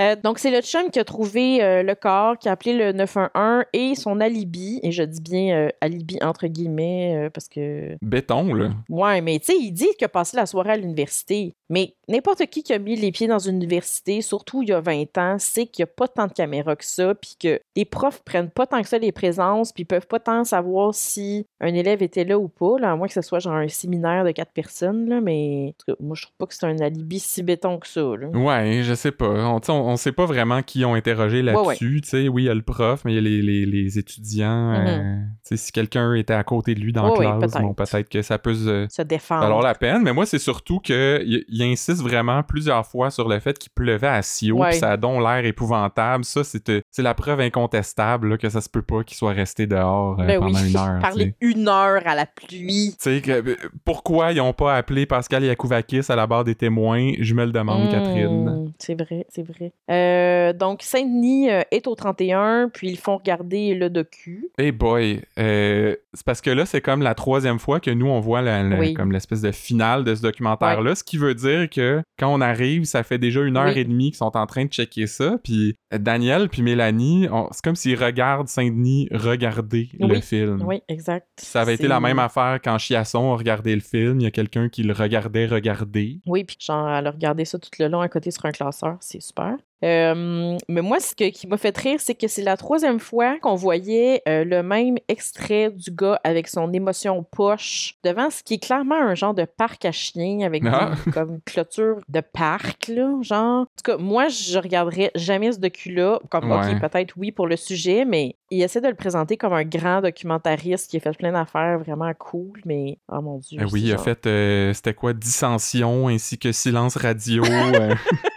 euh. Donc, c'est le chum qui a trouvé euh, le corps, qui a appelé le 911 et son alibi, et je dis bien euh, alibi entre guillemets, parce que. Béton, là. Ouais, mais tu sais, il dit qu'il a passé la soirée à l'université. Mais n'importe qui qui a mis les pieds dans une université, surtout il y a 20 ans, sait qu'il n'y a pas tant de caméras que ça, puis que les profs prennent pas tant que ça les présences, puis ils peuvent pas tant savoir si un élève était là ou pas, là, à moins que ce soit genre un séminaire de quatre personnes, là, mais en tout cas, moi je trouve pas que c'est un alibi si béton que ça. Là. Ouais, je sais pas. On, on, on sait pas vraiment qui ont interrogé là-dessus. Oui, il y a le prof, mais il y a les, les- les étudiants. euh, Mhm. sais, si quelqu'un était à côté de lui dans Ouais, la classe, peut-être. bon, que ça peut se Se défendre. valoir la peine. Mais moi, c'est surtout que il, il insiste vraiment plusieurs fois sur le fait qu'il pleuvait à si haut, ça a donc l'air épouvantable. Ça, c'est euh, c'est la preuve incontestable là, que ça se peut pas qu'il soit resté dehors euh, Ben pendant oui. une heure. [laughs] Parler une heure à la pluie. Que, euh, pourquoi ils ont pas appelé Pascal Yakouvakis à la barre des témoins? Je me le demande, Hmm, Catherine. C'est vrai, c'est vrai. Euh, donc, Saint-Denis euh, est au 31, puis ils font regarder le docu. Hey boy, euh, c'est parce que là, c'est comme la troisième fois que nous, on voit la- la- Oui. comme l'espèce de finale de ce documentaire-là, ce qui veut dire que quand on arrive, ça fait déjà une heure Oui. et demie qu'ils sont en train de checker ça, puis Daniel puis Mélanie, c'est comme s'ils regardent Saint-Denis regarder le film. Oui, exact. Ça avait été la même affaire quand Chiasson a regardé le film, il y a quelqu'un qui le regardait regarder. Oui, puis genre, elle a regardé ça tout le long à côté sur un c'est super. Euh, mais moi, ce que- qui m'a fait rire, c'est que c'est la troisième fois qu'on voyait euh, le même extrait du gars avec son émotion poche devant ce qui est clairement un genre de parc à chiens avec Ah. des, comme clôture de parc, là, genre. En tout cas, moi, je regarderais jamais ce docu-là. Comme, Ouais. ok, peut-être oui pour le sujet, mais il essaie de le présenter comme un grand documentariste qui a fait plein d'affaires vraiment cool, mais oh mon dieu. Ah oui, il a genre- fait, euh, c'était quoi, Dissension ainsi que Silence Radio. [laughs]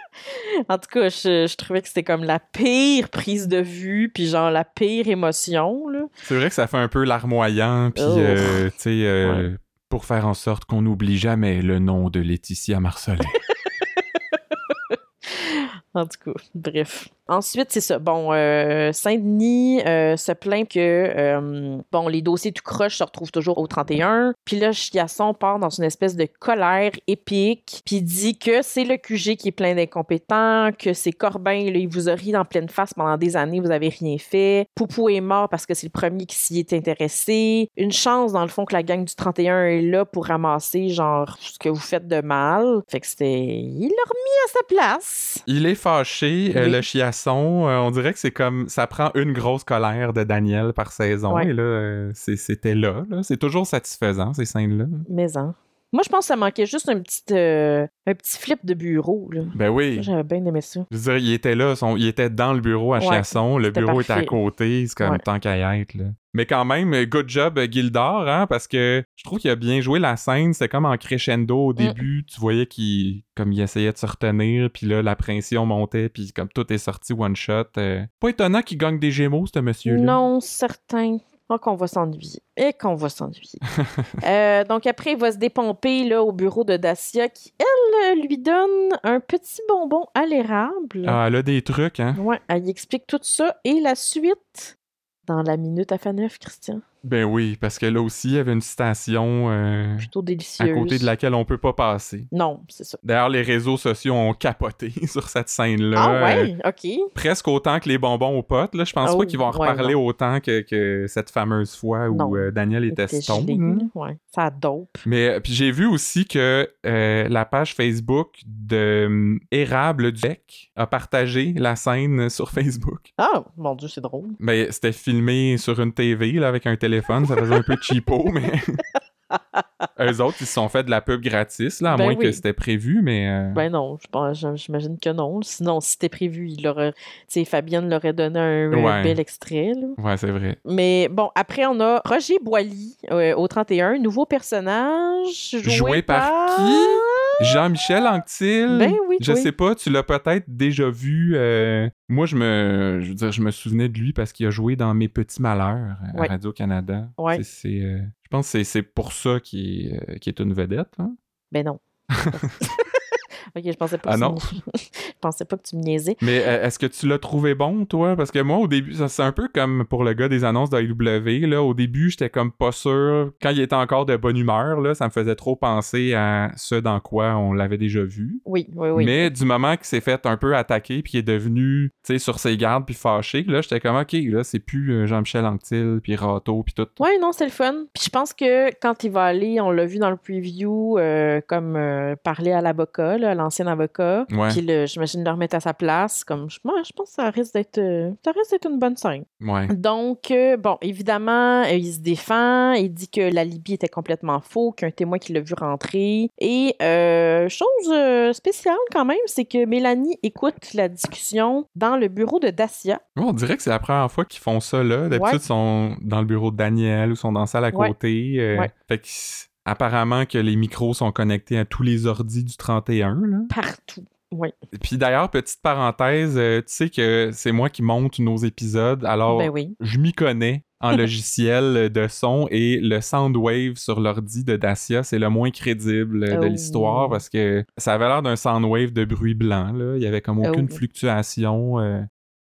En tout cas, je, je trouvais que c'était comme la pire prise de vue, puis genre la pire émotion, là. C'est vrai que ça fait un peu larmoyant, puis Oh. euh, tu sais, euh, pour faire en sorte qu'on n'oublie jamais le nom de Laetitia Marcelin. [laughs] En tout cas, bref. Ensuite, c'est ça. Bon, euh, Saint-Denis euh, se plaint que euh, bon, les dossiers tout croche se retrouvent toujours au 31. Puis là, Chiasson part dans une espèce de colère épique, puis dit que c'est le QG qui est plein d'incompétents, que c'est Corbin, là, il vous a ri dans pleine face pendant des années, vous avez rien fait. Poupou est mort parce que c'est le premier qui s'y est intéressé. Une chance, dans le fond, que la gang du 31 est là pour ramasser, genre, ce que vous faites de mal. Fait que c'était... Il l'a remis à sa place. Il est fâché, Oui. le chiasson. Euh, on dirait que c'est comme. Ça prend une grosse colère de Daniel par saison. Ouais. Et là, euh, c'était là. là. C'est toujours satisfaisant, ces scènes-là. Mais hein. Moi, je pense que ça manquait juste un petit, euh, un petit flip de bureau. Là. Ben oui. J'avais bien aimé ça. Je veux dire, il était là, son- il était dans le bureau à Ouais, Chiasson, le bureau était à parfait. côté, c'est comme Ouais. tant qu'à y être, là. Mais quand même, good job Gildor, hein, parce que je trouve qu'il a bien joué la scène, c'était comme en crescendo Mm. au début, tu voyais qu'il comme il essayait de se retenir, puis là la pression montait, puis comme tout est sorti one shot. euh, Pas étonnant qu'il gagne des Gémeaux ce monsieur là. Non, certain. Oh, qu'on va s'ennuyer. Et qu'on va s'ennuyer. [laughs] Euh, donc après, il va se dépomper là, au bureau de Dacia qui, elle, lui donne un petit bonbon à l'érable. Ah, elle a des trucs hein? Ouais, elle y explique tout ça. Et la suite, dans la minute à Faneuf, Christian. Ben oui, parce que là aussi il y avait une citation euh, Plutôt à délicieuse. côté de laquelle on peut pas passer. Non, c'est ça. D'ailleurs, les réseaux sociaux ont capoté [laughs] sur cette scène-là. ah Euh, ouais, OK. presque autant que les bonbons aux potes. Là. Je pense Oh, pas qu'ils vont en ouais, reparler autant que, que cette fameuse fois où euh, Daniel était stone. là. Ouais, ça dope. Mais euh, puis j'ai vu aussi que euh, la page Facebook de euh, Érable du Bec a partagé la scène sur Facebook. Ah, mon Dieu, c'est drôle. Mais c'était filmé sur une TV là, avec un téléphone, ça faisait un peu cheapo, [laughs] mais [laughs] eux autres ils se sont fait de la pub gratis là, à Ben moins que c'était prévu, mais euh, Ben non, je pense- j'imagine que non. Sinon, si c'était prévu, il aurait, tu sais, Fabienne l'aurait donné un, Ouais. bel extrait. là. ouais c'est vrai. Mais bon, après, on a Roger Boily euh, au 31, nouveau personnage joué, Joué par qui? Jean-Michel Anctil. Ben oui, Je oui. sais pas, tu l'as peut-être déjà vu. euh, Moi, je me, je veux dire, je me souvenais de lui parce qu'il a joué dans Mes Petits Malheurs à Ouais. Radio-Canada. Ouais. C'est- euh, je pense que c'est- pour ça qu'il est, euh, une vedette. hein. Ben non. [laughs] [laughs] ok, je pensais pas Ah non? Je pensais pas que tu me niaisais. Mais euh, est-ce que tu l'as trouvé bon, toi? Parce que moi, au début, ça, c'est un peu comme pour le gars des annonces d'AEW. Là. Au début, j'étais comme pas sûr. Quand il était encore de bonne humeur, là, ça me faisait trop penser à ce dans quoi on l'avait déjà vu. Oui, oui, oui. Mais du moment qu'il s'est fait un peu attaquer puis qu'il est devenu, tu sais, sur ses gardes puis fâché, là, j'étais comme, OK, là, c'est plus euh, Jean-Michel Anctil puis Rato puis tout. Ouais, non, c'est le fun. Puis je pense que quand il va aller, on l'a vu dans le preview, euh, comme euh, parler à l'avocat, l'ancien avocat. Ouais. Puis le- j'imagine le remettre à sa place. Comme, je, moi, je pense que ça risque d'être euh, ça risque d'être une bonne scène. Ouais. Donc, euh, bon, évidemment, euh, il se défend. Il dit que la Libye était complètement faux, qu'un témoin qui l'a vu rentrer. Et euh, chose spéciale quand même, c'est que Mélanie écoute la discussion dans le bureau de Dacia. On dirait que c'est la première fois qu'ils font ça, là. D'habitude, Ouais. ils sont dans le bureau de Daniel ou sont dans la salle à Ouais. côté. Fait que, apparemment que les micros sont connectés à tous les ordis du 31, là. Partout. Oui. Puis d'ailleurs, petite parenthèse, euh, tu sais que c'est moi qui monte nos épisodes, alors Ben oui. je m'y connais en [laughs] logiciel de son et le Soundwave sur l'ordi de Dacia, c'est le moins crédible de Oh. l'histoire parce que ça avait l'air d'un Soundwave de bruit blanc. Là. Il y avait comme aucune Oh. fluctuation. euh.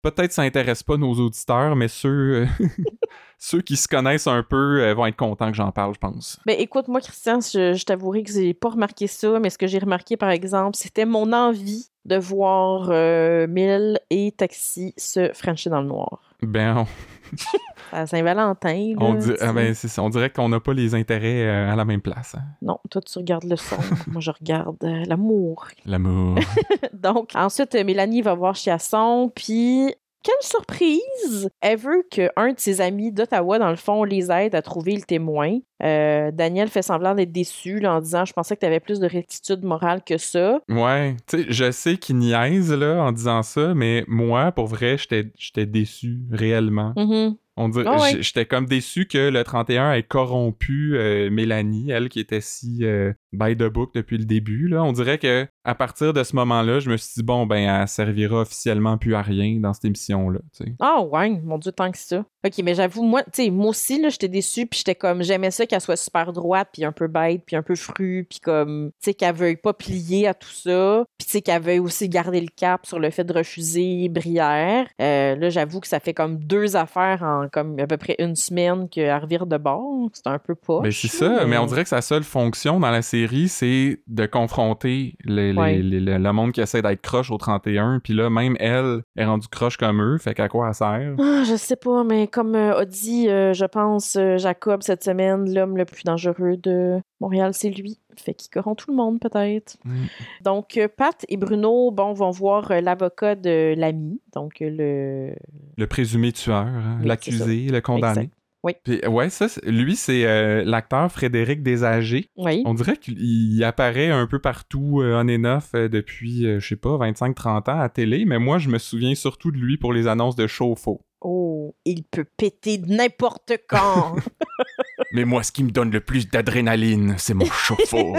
Peut-être ça intéresse pas nos auditeurs, mais ceux, euh, [laughs] ceux qui se connaissent un peu euh, vont être contents que j'en parle, je pense. Ben écoute, moi, Christian, je, je t'avouerai que j'ai pas remarqué ça, mais ce que j'ai remarqué, par exemple, c'était mon envie de voir euh, Mill et Taxi se frencher dans le noir. Ben, [laughs] À Saint-Valentin, on, ah ben, on dirait qu'on n'a pas les intérêts euh, à la même place. hein. Non, toi, tu regardes le son. [laughs] moi, je regarde euh, l'amour. L'amour. [laughs] Donc, ensuite, euh, Mélanie va voir Chiasson, puis quelle surprise! Elle veut qu'un de ses amis d'Ottawa, dans le fond, les aide à trouver le témoin. Euh, Daniel fait semblant d'être déçu là, en disant Je pensais que tu avais plus de rectitude morale que ça. Ouais, tu sais, je sais qu'il niaise là en disant ça, mais moi, pour vrai, j'étais j'étais déçu réellement. Mhm. On dirait, Ah ouais. j'étais comme déçu que le 31 ait corrompu euh, Mélanie, elle qui était si euh, by the book depuis le début. Là. On dirait que à partir de ce moment-là, je me suis dit, bon, ben, elle servira officiellement plus à rien dans cette émission-là. Ah, ouais, mon Dieu, tant que ça. OK, mais j'avoue, moi, tu sais, moi aussi, là, j'étais déçue, puis j'étais comme, j'aimais ça qu'elle soit super droite, puis un peu bête, puis un peu fru, puis comme, tu sais, qu'elle veuille pas plier à tout ça, puis tu sais, qu'elle veuille aussi garder le cap sur le fait de refuser Brière. Euh, là, j'avoue que ça fait comme deux affaires en comme à peu près une semaine qu'elle revire de bord. C'est un peu pas. Mais c'est ça, mais... on dirait que sa seule fonction dans la série, c'est de confronter les, le monde qui essaie d'être croche au 31, puis là, même elle est rendue croche comme eux, fait qu'à quoi elle sert? Ah, je sais pas, mais comme euh, a dit, euh, je pense, euh, Jacob, cette semaine, l'homme le plus dangereux de Montréal, c'est lui. Fait qu'il corrompt tout le monde, peut-être. Mm. Donc, Pat et Bruno, bon, vont voir l'avocat de l'ami, donc le... Le présumé tueur, hein, l'accusé, le condamné. Oui. Puis, ouais, ça, lui, c'est l'acteur Frédéric Desagers. Oui. On dirait qu'il apparaît un peu partout on et neuf depuis, je sais pas, 25-30 ans à télé, mais moi, je me souviens surtout de lui pour les annonces de chauffe-eau. Oh, il peut péter n'importe quand. [laughs] Mais moi, ce qui me donne le plus d'adrénaline, c'est mon [laughs] chauffe-eau.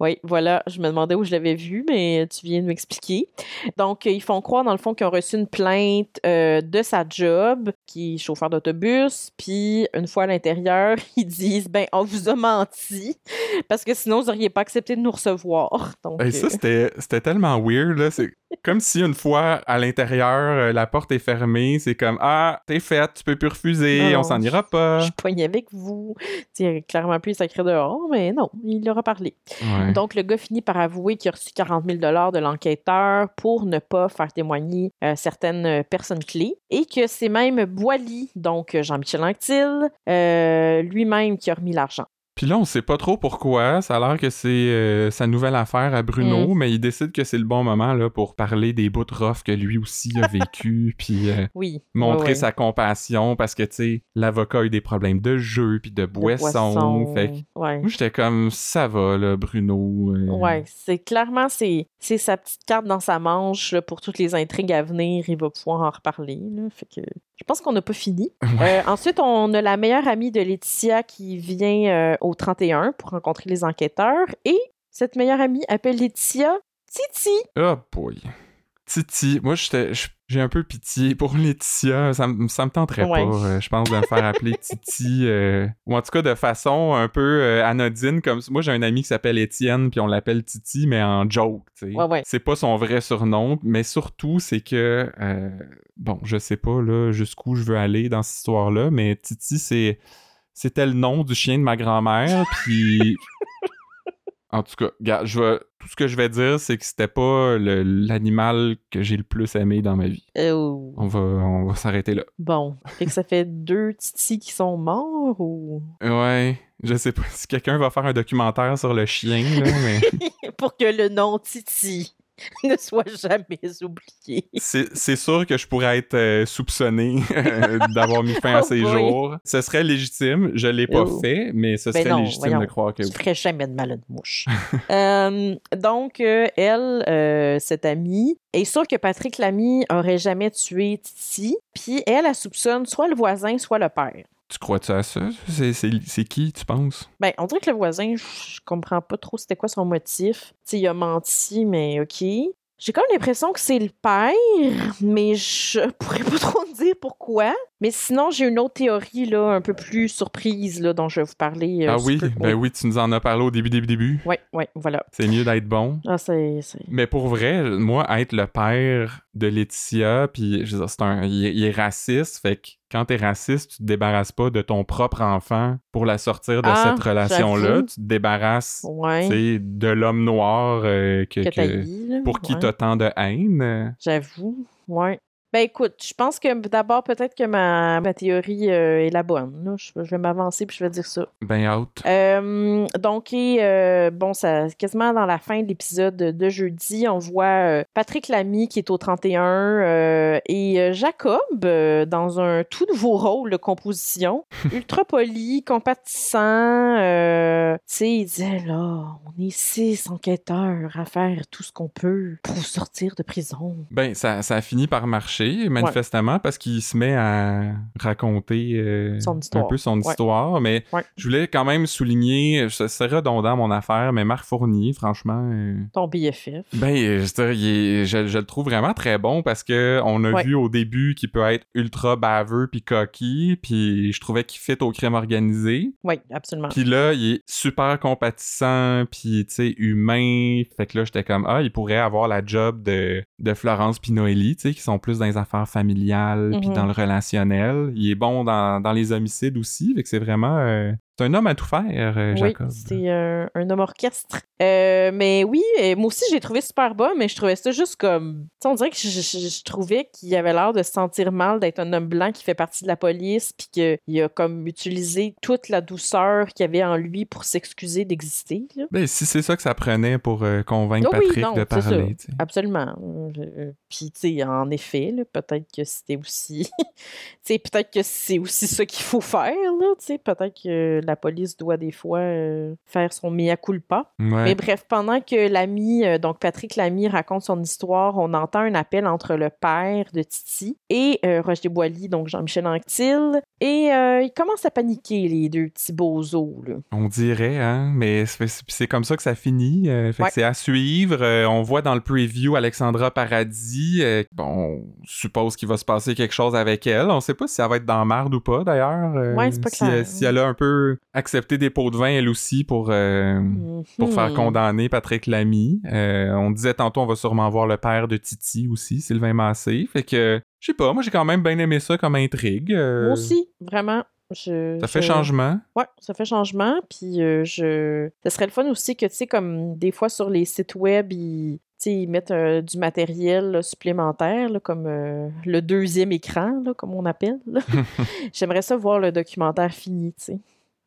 Oui, voilà, je me demandais où je l'avais vu, mais tu viens de m'expliquer. Donc, ils font croire, dans le fond, qu'ils ont reçu une plainte euh, de sa job, qui est chauffeur d'autobus, puis une fois à l'intérieur, [laughs] ils disent, ben, on vous a menti, parce que sinon, vous n'auriez pas accepté de nous recevoir. Donc, Et ça, euh, c'était tellement weird, là. C'est [laughs] comme si une fois à l'intérieur, euh, la porte est fermée, c'est comme, ah, t'es faite, tu peux plus refuser, on s'en ira pas. Je poigne avec vous. Tu clairement plus sacré dehors, mais non, il leur a parlé. Donc, le gars finit par avouer qu'il a reçu 40 000 de l'enquêteur pour ne pas faire témoigner euh, certaines euh, personnes clés et que c'est même Boily, donc Jean-Michel Anctil, euh, lui-même qui a remis l'argent. Puis là, on sait pas trop pourquoi. Ça a l'air que c'est euh, sa nouvelle affaire à Bruno, mm. mais il décide que c'est le bon moment là, pour parler des bouts rough que lui aussi a vécu, [laughs] puis euh, oui. montrer sa compassion parce que, tu sais, l'avocat a eu des problèmes de jeu, puis de boisson. Fait moi, j'étais comme, ça va, là, Bruno. Euh. Ouais, c'est clairement, c'est sa petite carte dans sa manche pour toutes les intrigues à venir. Il va pouvoir en reparler. Là. Fait que je pense qu'on n'a pas fini. [laughs] Euh, ensuite, on a la meilleure amie de Laetitia qui vient au 31 pour rencontrer les enquêteurs. Et cette meilleure amie appelle Laetitia Titi. Oh boy. Titi. Moi, j'étais j'ai un peu pitié pour Laetitia. Ça, ça me tenterait pas, euh, je pense, de me faire [laughs] appeler Titi. Euh, ou en tout cas de façon un peu euh, anodine. comme Moi, j'ai un ami qui s'appelle Étienne, puis on l'appelle Titi, mais en joke. c'est pas son vrai surnom. Mais surtout, c'est que. bon, je sais pas là jusqu'où je veux aller dans cette histoire-là, mais Titi, c'est. C'était le nom du chien de ma grand-mère, puis. [laughs] En tout cas, je tout ce que je vais dire, c'est que c'était pas l'animal que j'ai le plus aimé dans ma vie. Oh. On va, on va s'arrêter là. Bon. Fait que ça fait deux titis qui sont morts ou? Ouais. Je sais pas si quelqu'un va faire un documentaire sur le chien, là, mais. [laughs] Pour que le nom Titi [laughs] ne soit jamais oublié. C'est sûr que je pourrais être euh, soupçonné euh, [laughs] d'avoir mis fin à oh ses jours. Ce serait légitime. Je l'ai pas oh. fait, mais ce ben serait légitime de croire que tu ferais jamais de mal de mouche. [laughs] Euh, donc, elle, cette amie, est sûre que Patrick Lamy aurait jamais tué Titi. Puis elle, elle soupçonne soit le voisin, soit le père. Tu crois-tu à ça? C'est qui, tu penses? Ben, on dirait que le voisin, je comprends pas trop c'était quoi son motif. Tu il a menti, mais OK. J'ai même l'impression que c'est le père, mais je pourrais pas trop [laughs] dire pourquoi. Mais sinon, j'ai une autre théorie, là, un peu plus surprise, là, dont je vais vous parler. Euh, ah oui? Ben oui, tu nous en as parlé au début, début, début. Oui, oui, voilà. C'est mieux d'être bon. Ah, c'est... Mais pour vrai, moi, être le père de Laetitia, puis c'est un... Il, est raciste, fait que quand t'es raciste, tu te débarrasses pas de ton propre enfant pour la sortir de ah, cette relation-là. Tu te débarrasses de l'homme noir euh, que, pour qui t'as tant de haine. J'avoue, ouais. Ben écoute, je pense que d'abord, peut-être que ma, ma théorie euh, est la bonne. Je, vais m'avancer puis je vais dire ça. Ben out. Euh, donc, euh, bon, ça, quasiment dans la fin de l'épisode de jeudi, on voit Patrick Lamy qui est au 31 et Jacob dans un tout nouveau rôle de composition. [laughs] ultra poli, compatissant. tu sais, il disait là, on est six enquêteurs à faire tout ce qu'on peut pour sortir de prison. Ben, ça, ça a fini par marcher manifestement, parce qu'il se met à raconter euh, un peu son histoire. Mais je voulais quand même souligner, c'est redondant mon affaire, mais Marc Fournier, franchement. Euh, Ton BFF. Ben, je, je, le trouve vraiment très bon parce que on a vu au début qu'il peut être ultra baveux puis coquille, puis je trouvais qu'il fit au crime organisé. Oui, absolument. Puis là, il est super compatissant, puis tu sais, humain. Fait que là, j'étais comme, ah, il pourrait avoir la job de, de Florence puis Noélie, tu sais, qui sont plus dans les affaires familiales puis dans le relationnel. Il est bon dans, dans les homicides aussi, fait que c'est vraiment euh, c'est un homme à tout faire, euh, Jacob. Oui, c'est un, homme orchestre. Euh, mais oui, euh, moi aussi, j'ai trouvé super bon, mais je trouvais ça juste comme. on dirait que je, trouvais qu'il avait l'air de se sentir mal d'être un homme blanc qui fait partie de la police, puis qu'il a comme utilisé toute la douceur qu'il y avait en lui pour s'excuser d'exister. Ben, si c'est ça que ça prenait pour convaincre oh Patrick de parler. Absolument. puis, tu sais, en effet, peut-être que c'était aussi. [laughs] tu sais, peut-être que c'est aussi ça qu'il faut faire, là. Tu sais, peut-être que la police doit des fois euh, faire son mea culpa. Mais bref, pendant que l'ami, euh, donc Patrick Lamy raconte son histoire, on entend un appel entre le père de Titi et euh, Roger Boily, donc Jean-Michel Anctil, et ils commencent à paniquer, les deux petits bozos. Là. On dirait, hein, mais c'est comme ça que ça finit. C'est à suivre. on voit dans le preview Alexandra Paradis. bon, on suppose qu'il va se passer quelque chose avec elle. On sait pas si elle va être dans marde ou pas, d'ailleurs. ouais, c'est pas clair. si elle a un peu accepter des pots de vin, elle aussi, pour, euh, pour faire mhm. condamner Patrick Lamy. Euh, on disait tantôt, on va sûrement voir le père de Titi aussi, Sylvain Massé. Fait que, je sais pas, moi j'ai quand même bien aimé ça comme intrigue. Euh. Moi aussi, vraiment. ça fait changement. Ouais, ça fait changement. Puis je. Ça serait le fun aussi que, tu sais, comme des fois sur les sites web, ils, ils mettent du matériel supplémentaire, comme le deuxième écran, comme on appelle. [laughs] J'aimerais ça voir le documentaire fini, tu sais.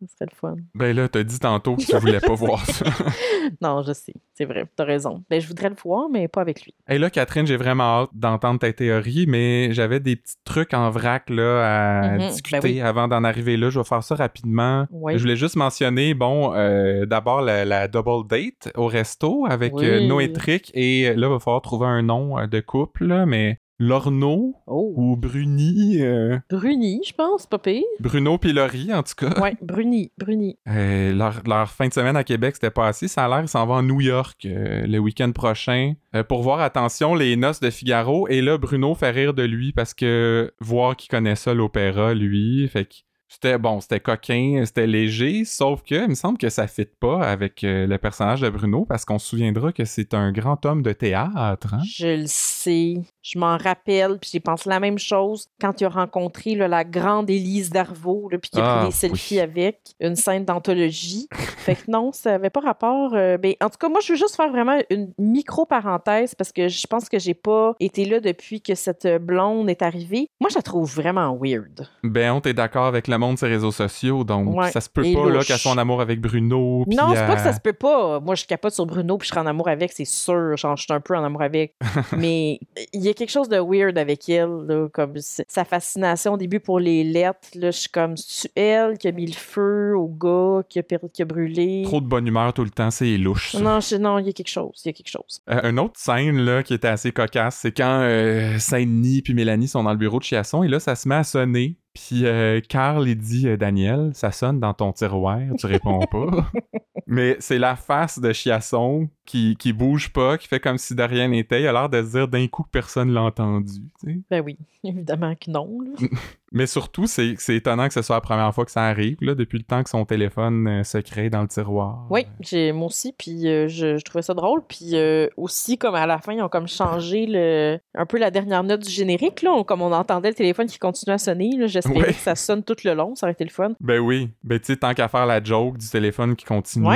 Ce serait le fun. Ben là, t'as dit tantôt que tu voulais pas [laughs] voir ça. [laughs] non, je sais. C'est vrai. T'as raison. Ben, je voudrais le voir, mais pas avec lui. Et là, Catherine, j'ai vraiment hâte d'entendre ta théorie, mais j'avais des petits trucs en vrac là, à mhm. ben discuter avant d'en arriver là. Je vais faire ça rapidement. Je voulais juste mentionner, bon, euh, d'abord la, double date au resto avec euh, Noé Trick. Et là, il va falloir trouver un nom euh, de couple, là, mais Lorno oh. ou Bruni. Euh, Bruni, je pense, pas pire. Bruno Pilori, en tout cas. Ouais, Bruni, Bruni. Euh, leur, fin de semaine à Québec, c'était pas assez. Ça a l'air, ils s'en vont à New York euh, le week-end prochain pour voir, attention, les noces de Figaro. Et là, Bruno fait rire de lui parce que voir qu'il connaît ça, l'opéra, lui. Fait que c'était bon, c'était coquin, c'était léger, sauf que il me semble que ça fit pas avec le personnage de Bruno parce qu'on se souviendra que c'est un grand homme de théâtre. Hein? Je le sais. Je m'en rappelle, puis j'ai pensé la même chose quand il a rencontré la grande Élise Darvaux, puis qu'il a pris ah, des selfies avec, une scène d'anthologie. fait que non, ça n'avait pas rapport. Euh, ben, en tout cas, moi, je veux juste faire vraiment une micro-parenthèse parce que je pense que j'ai pas été là depuis que cette blonde est arrivée. Moi, je la trouve vraiment weird. Ben, on est d'accord avec le monde de ses réseaux sociaux, donc ça se peut pas là, qu'elle soit en amour avec Bruno. Non, c'est pas que ça se peut pas. Moi, je capote sur Bruno, puis je serai en amour avec, c'est sûr. je suis un peu en amour avec. [laughs] Mais il y a quelque chose de weird avec elle, comme sa fascination au début pour les lettres. Là, je suis comme, c'est elle qui a mis le feu au gars qui a, qui a brûlé? Trop de bonne humeur tout le temps, c'est louche. Non, non, il y a quelque chose, il y a quelque chose. Euh, une autre scène là, qui était assez cocasse, c'est quand euh, Saint-Denis puis Mélanie sont dans le bureau de Chiasson et là, ça se met à sonner. Puis euh, Carl, il dit Daniel, ça sonne dans ton tiroir, tu réponds pas. [laughs] Mais c'est la face de Chiasson qui, qui bouge pas, qui fait comme si de rien n'était. Il a l'air de se dire d'un coup que personne l'a entendu. Ben oui, évidemment que non. [laughs] Mais surtout, c'est étonnant que ce soit la première fois que ça arrive, là, depuis le temps que son téléphone euh, se crée dans le tiroir. Oui, j'ai moi aussi, puis euh, je, trouvais ça drôle. Puis euh, aussi, comme à la fin, ils ont comme changé le, un peu la dernière note du générique, là, comme on entendait le téléphone qui continuait à sonner. J'espérais que ça sonne tout le long, ça aurait été le fun. Ben oui, ben tu sais, tant qu'à faire la joke du téléphone qui continue,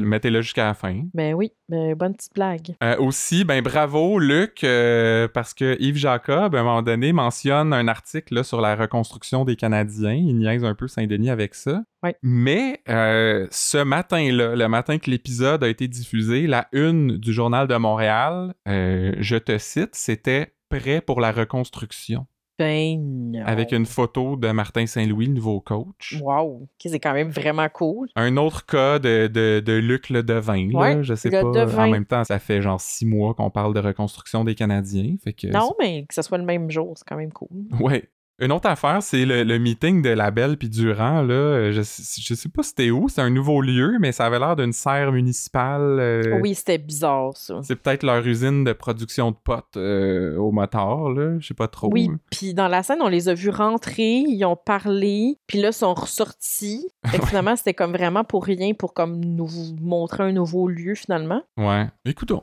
mettez-le jusqu'à la fin. Ben oui, ben, bonne petite blague. aussi, ben bravo Luc, parce que Yves Jacob, à un moment donné, mentionne un article sur la reconstruction des Canadiens. Il niaise un peu Saint-Denis avec ça. Mais euh, ce matin-là, le matin que l'épisode a été diffusé, la une du Journal de Montréal, euh, je te cite, c'était prêt pour la reconstruction. Ben avec une photo de Martin Saint-Louis, le nouveau coach. Wow. Ok, c'est quand même vraiment cool. Un autre cas de, de, de Luc Le Devin, là, Ouais, je sais Le pas. Devin. En même temps, ça fait genre six mois qu'on parle de reconstruction des Canadiens. Fait que Non, mais que ce soit le même jour, c'est quand même cool. Ouais. Une autre affaire, c'est le, le meeting de Labelle puis Durand. Là. Je, je sais pas c'était où, c'est un nouveau lieu, mais ça avait l'air d'une serre municipale. euh, Oui, c'était bizarre, ça. C'est peut-être leur usine de production de potes euh, au moteur, là. Je sais pas trop. Oui, puis dans la scène, on les a vus rentrer, ils ont parlé, puis là, ils sont ressortis. [laughs] Que finalement, c'était comme vraiment pour rien, pour comme nous montrer un nouveau lieu, finalement. Ouais. Écoutons.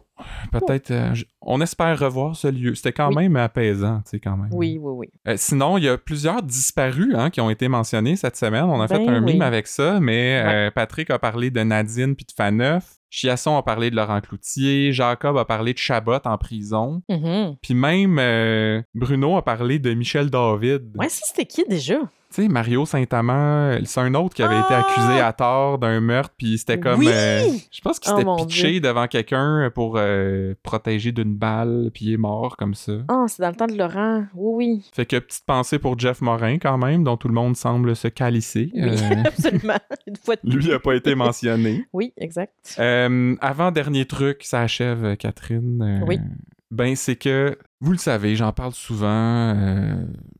Peut-être. euh, on espère revoir ce lieu. C'était quand Oui. même apaisant, tu sais, quand même. Oui, oui, oui. Euh, sinon, il y a plusieurs disparus hein, qui ont été mentionnés cette semaine. On a fait Ben un oui. mime avec ça, mais Ouais. euh, Patrick a parlé de Nadine puis de Faneuf. Chiasson a parlé de Laurent Cloutier. Jacob a parlé de Chabot en prison. Mhm. Puis même Bruno a parlé de Michel David. Ouais, ça, c'était qui déjà? Tu sais, Mario Saint-Amand, c'est un autre qui avait été Ah! accusé à tort d'un meurtre, puis c'était comme... Oui! euh, je pense qu'il Oh, s'était pitché devant quelqu'un pour euh, protéger d'une balle, puis il est mort comme ça. Ah, c'est dans le temps de Laurent. Oui, Fait que petite pensée pour Jeff Morin quand même, dont tout le monde semble se calisser. oui. Oui, Euh, [laughs] absolument. Une fois de lui plus. a pas été mentionné. [laughs] Oui, exact. Euh, avant dernier truc, ça achève, euh, Catherine. euh, Oui. Ben, c'est que, vous le savez, j'en parle souvent. euh,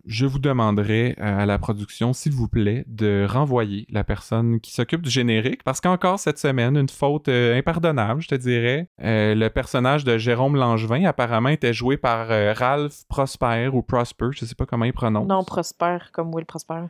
je vous demanderai à la production, s'il vous plaît, de renvoyer la personne qui s'occupe du générique, parce qu'encore cette semaine, une faute euh, impardonnable, je te dirais. Euh, le personnage de Jérôme Langevin, apparemment, était joué par Ralph Prosper ou Prosper, je sais pas comment il prononce. Non, Prosper, comme Will Prosper.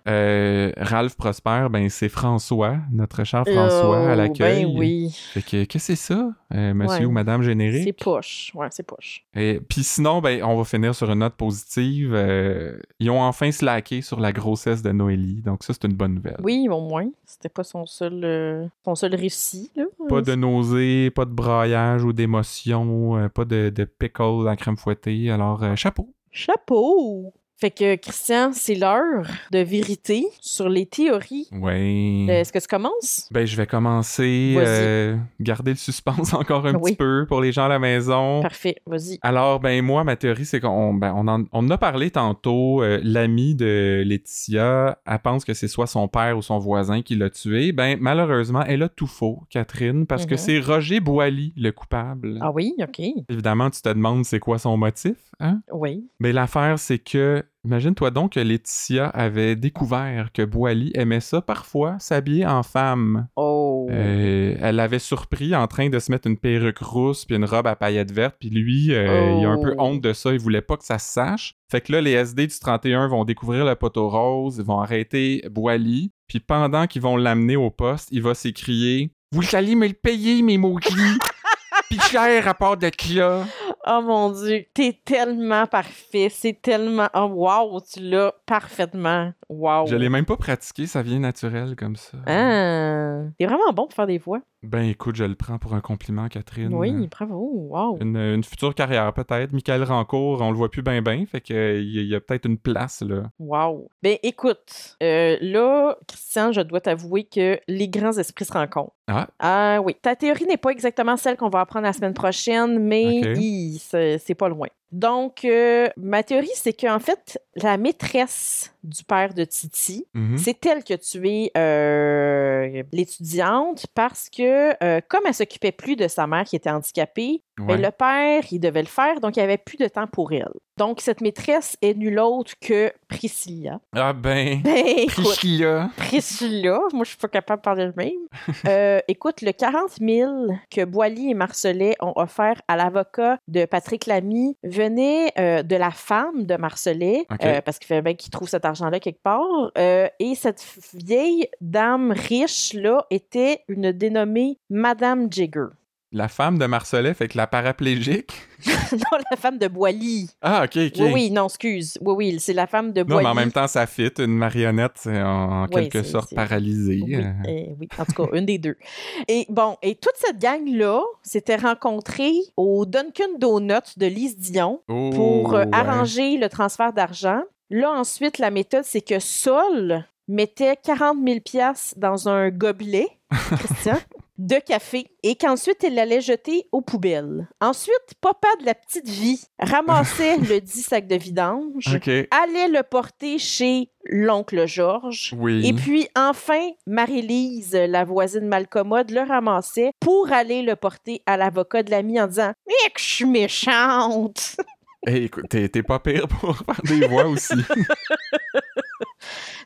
Ralph Prosper, ben c'est François, notre cher François à Oh, l'accueil. Ben oui. Fait que, qu'est-ce que c'est ça, monsieur Ouais. ou madame générique? C'est poche. Ouais, c'est poche. Et puis sinon, ben, on va finir sur une note positive. Euh, ils ont enfin slacké sur la grossesse de Noélie, donc ça, c'est une bonne nouvelle. Oui, au moins. C'était pas son seul, euh, son seul récit, là. Pas de nausées, pas de braillage ou d'émotion, euh, pas de, de pickle à crème fouettée, alors chapeau. Chapeau! Fait que, Christian, c'est l'heure de vérité sur les théories. Ouais. Euh, Est-ce que tu commences? Ben, je vais commencer. Euh, garder le suspense [laughs] encore un Oui. petit peu pour les gens à la maison. Parfait, vas-y. Alors, ben moi, ma théorie, c'est qu'on ben, on en, on a parlé tantôt. euh, L'ami de Laetitia, elle pense que c'est soit son père ou son voisin qui l'a tué. Ben, malheureusement, elle a tout faux, Catherine, parce que Mhm. c'est Roger Boily, le coupable. Ah oui, OK. Évidemment, tu te demandes c'est quoi son motif, hein? Oui. Mais l'affaire, c'est que, imagine-toi donc que Laetitia avait découvert que Boily aimait ça parfois, s'habiller en femme. Oh. Euh, elle l'avait surpris en train de se mettre une perruque rousse puis une robe à paillettes vertes. Puis lui, euh, il a un peu Oh. honte de ça. Il voulait pas que ça se sache. Fait que là, les SD du 31 vont découvrir le poteau rose. Ils vont arrêter Boily. Puis pendant qu'ils vont l'amener au poste, il va s'écrier « Vous allez me le payer, mes mots-clés! Puis cher à part de là! Oh mon Dieu, t'es tellement parfait. C'est tellement. Oh wow, tu l'as parfaitement. Wow. Je l'ai même pas pratiqué, ça vient naturel comme ça. Ah. T'es vraiment bon pour faire des voix. Ben écoute, je le prends pour un compliment, Catherine. Oui, bravo. Wow. Une, une future carrière, peut-être. Michael Rancourt, on le voit plus bien, bien. Fait qu'il y, a- y a peut-être une place, là. Wow. Ben écoute, euh, là, Christian, je dois t'avouer que les grands esprits se rencontrent. Ah, Ah oui, ta théorie n'est pas exactement celle qu'on va apprendre la semaine prochaine, mais c'est pas loin. Donc, euh, ma théorie, c'est qu'en fait, la maîtresse du père de Titi, mhm. c'est elle qui a tué euh, l'étudiante parce que, euh, comme elle s'occupait plus de sa mère qui était handicapée, ben, le père, il devait le faire, donc il n'y avait plus de temps pour elle. Donc, cette maîtresse est nulle autre que Priscilla. Ah ben, [laughs] Ben, écoute, Priscilla. Priscilla, moi je suis pas capable de parler le même. [laughs] Écoute, le 40 000 que Boily et Marcelet ont offert à l'avocat de Patrick Lamy venait euh, de la femme de Marcelet, euh, parce qu'il fait bien qu'il trouve cet argent-là quelque part. Euh, et cette vieille dame riche-là était une dénommée Madame Jigger. La femme de Marcelet, fait que la paraplégique? [laughs] non, la femme de Boily. Ah, ok, ok. Oui, oui, non, excuse. Oui, oui, c'est la femme de Non, Boily. mais en même temps, ça fit. Une marionnette, en, en Oui, quelque sorte paralysée. Oui, Euh, euh, oui, en tout cas, une des deux. Et bon, et toute cette gang-là s'était rencontrée au Dunkin' Donuts de Lise Dion oh, pour euh, ouais. arranger le transfert d'argent. Là, ensuite, la méthode, c'est que Sol mettait 40 000 piastres dans un gobelet, [laughs] Christian. De café et qu'ensuite elle l'allait jeter aux poubelles. Ensuite, papa de la petite vie ramassait [laughs] le dit sac de vidange, allait le porter chez l'oncle Georges. Oui. Et puis enfin, Marie-Lise, la voisine malcommode, le ramassait pour aller le porter à l'avocat de l'ami en disant « Mais que je suis méchante! Hey, écoute, t'es t'es pas pire pour [laughs] faire des voix aussi. [laughs] »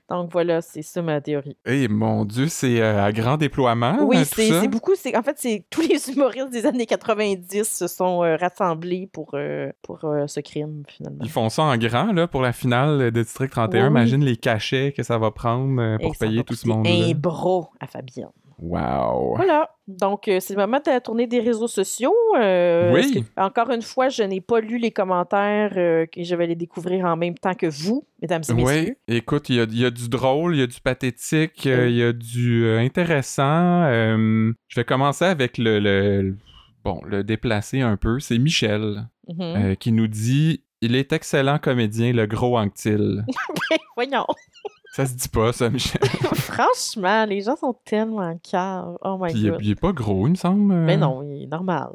Donc voilà, c'est ça ma théorie. hey, mon Dieu, c'est euh, à grand déploiement. oui, hein, c'est beaucoup. c'est- En fait, c'est [laughs] tous les humoristes des années 90 se sont euh, rassemblés pour, euh, pour ce crime, finalement. Ils font ça en grand là, pour la finale de District 31. Oui. Imagine les cachets que ça va prendre Et pour payer tout ce monde-là. Un bras à Fabienne. Wow. Voilà. Donc, euh, c'est le moment de la tournée des réseaux sociaux. Euh, Oui. que- encore une fois, je n'ai pas lu les commentaires euh, que je vais les découvrir en même temps que vous, mesdames et messieurs? Oui, écoute, il y a, il y a du drôle, il y a du pathétique, euh, Oui. il y a du intéressant. Je vais commencer avec le, le- bon, le déplacer un peu. C'est Michel Mhm. euh, qui nous dit il est excellent comédien, le gros Anctil. [laughs] Voyons. ça se dit pas, ça, Michel. [laughs] Franchement, les gens sont tellement caves. Oh my Puis il est- god. il est pas gros, il me semble. euh. Mais non, il est normal.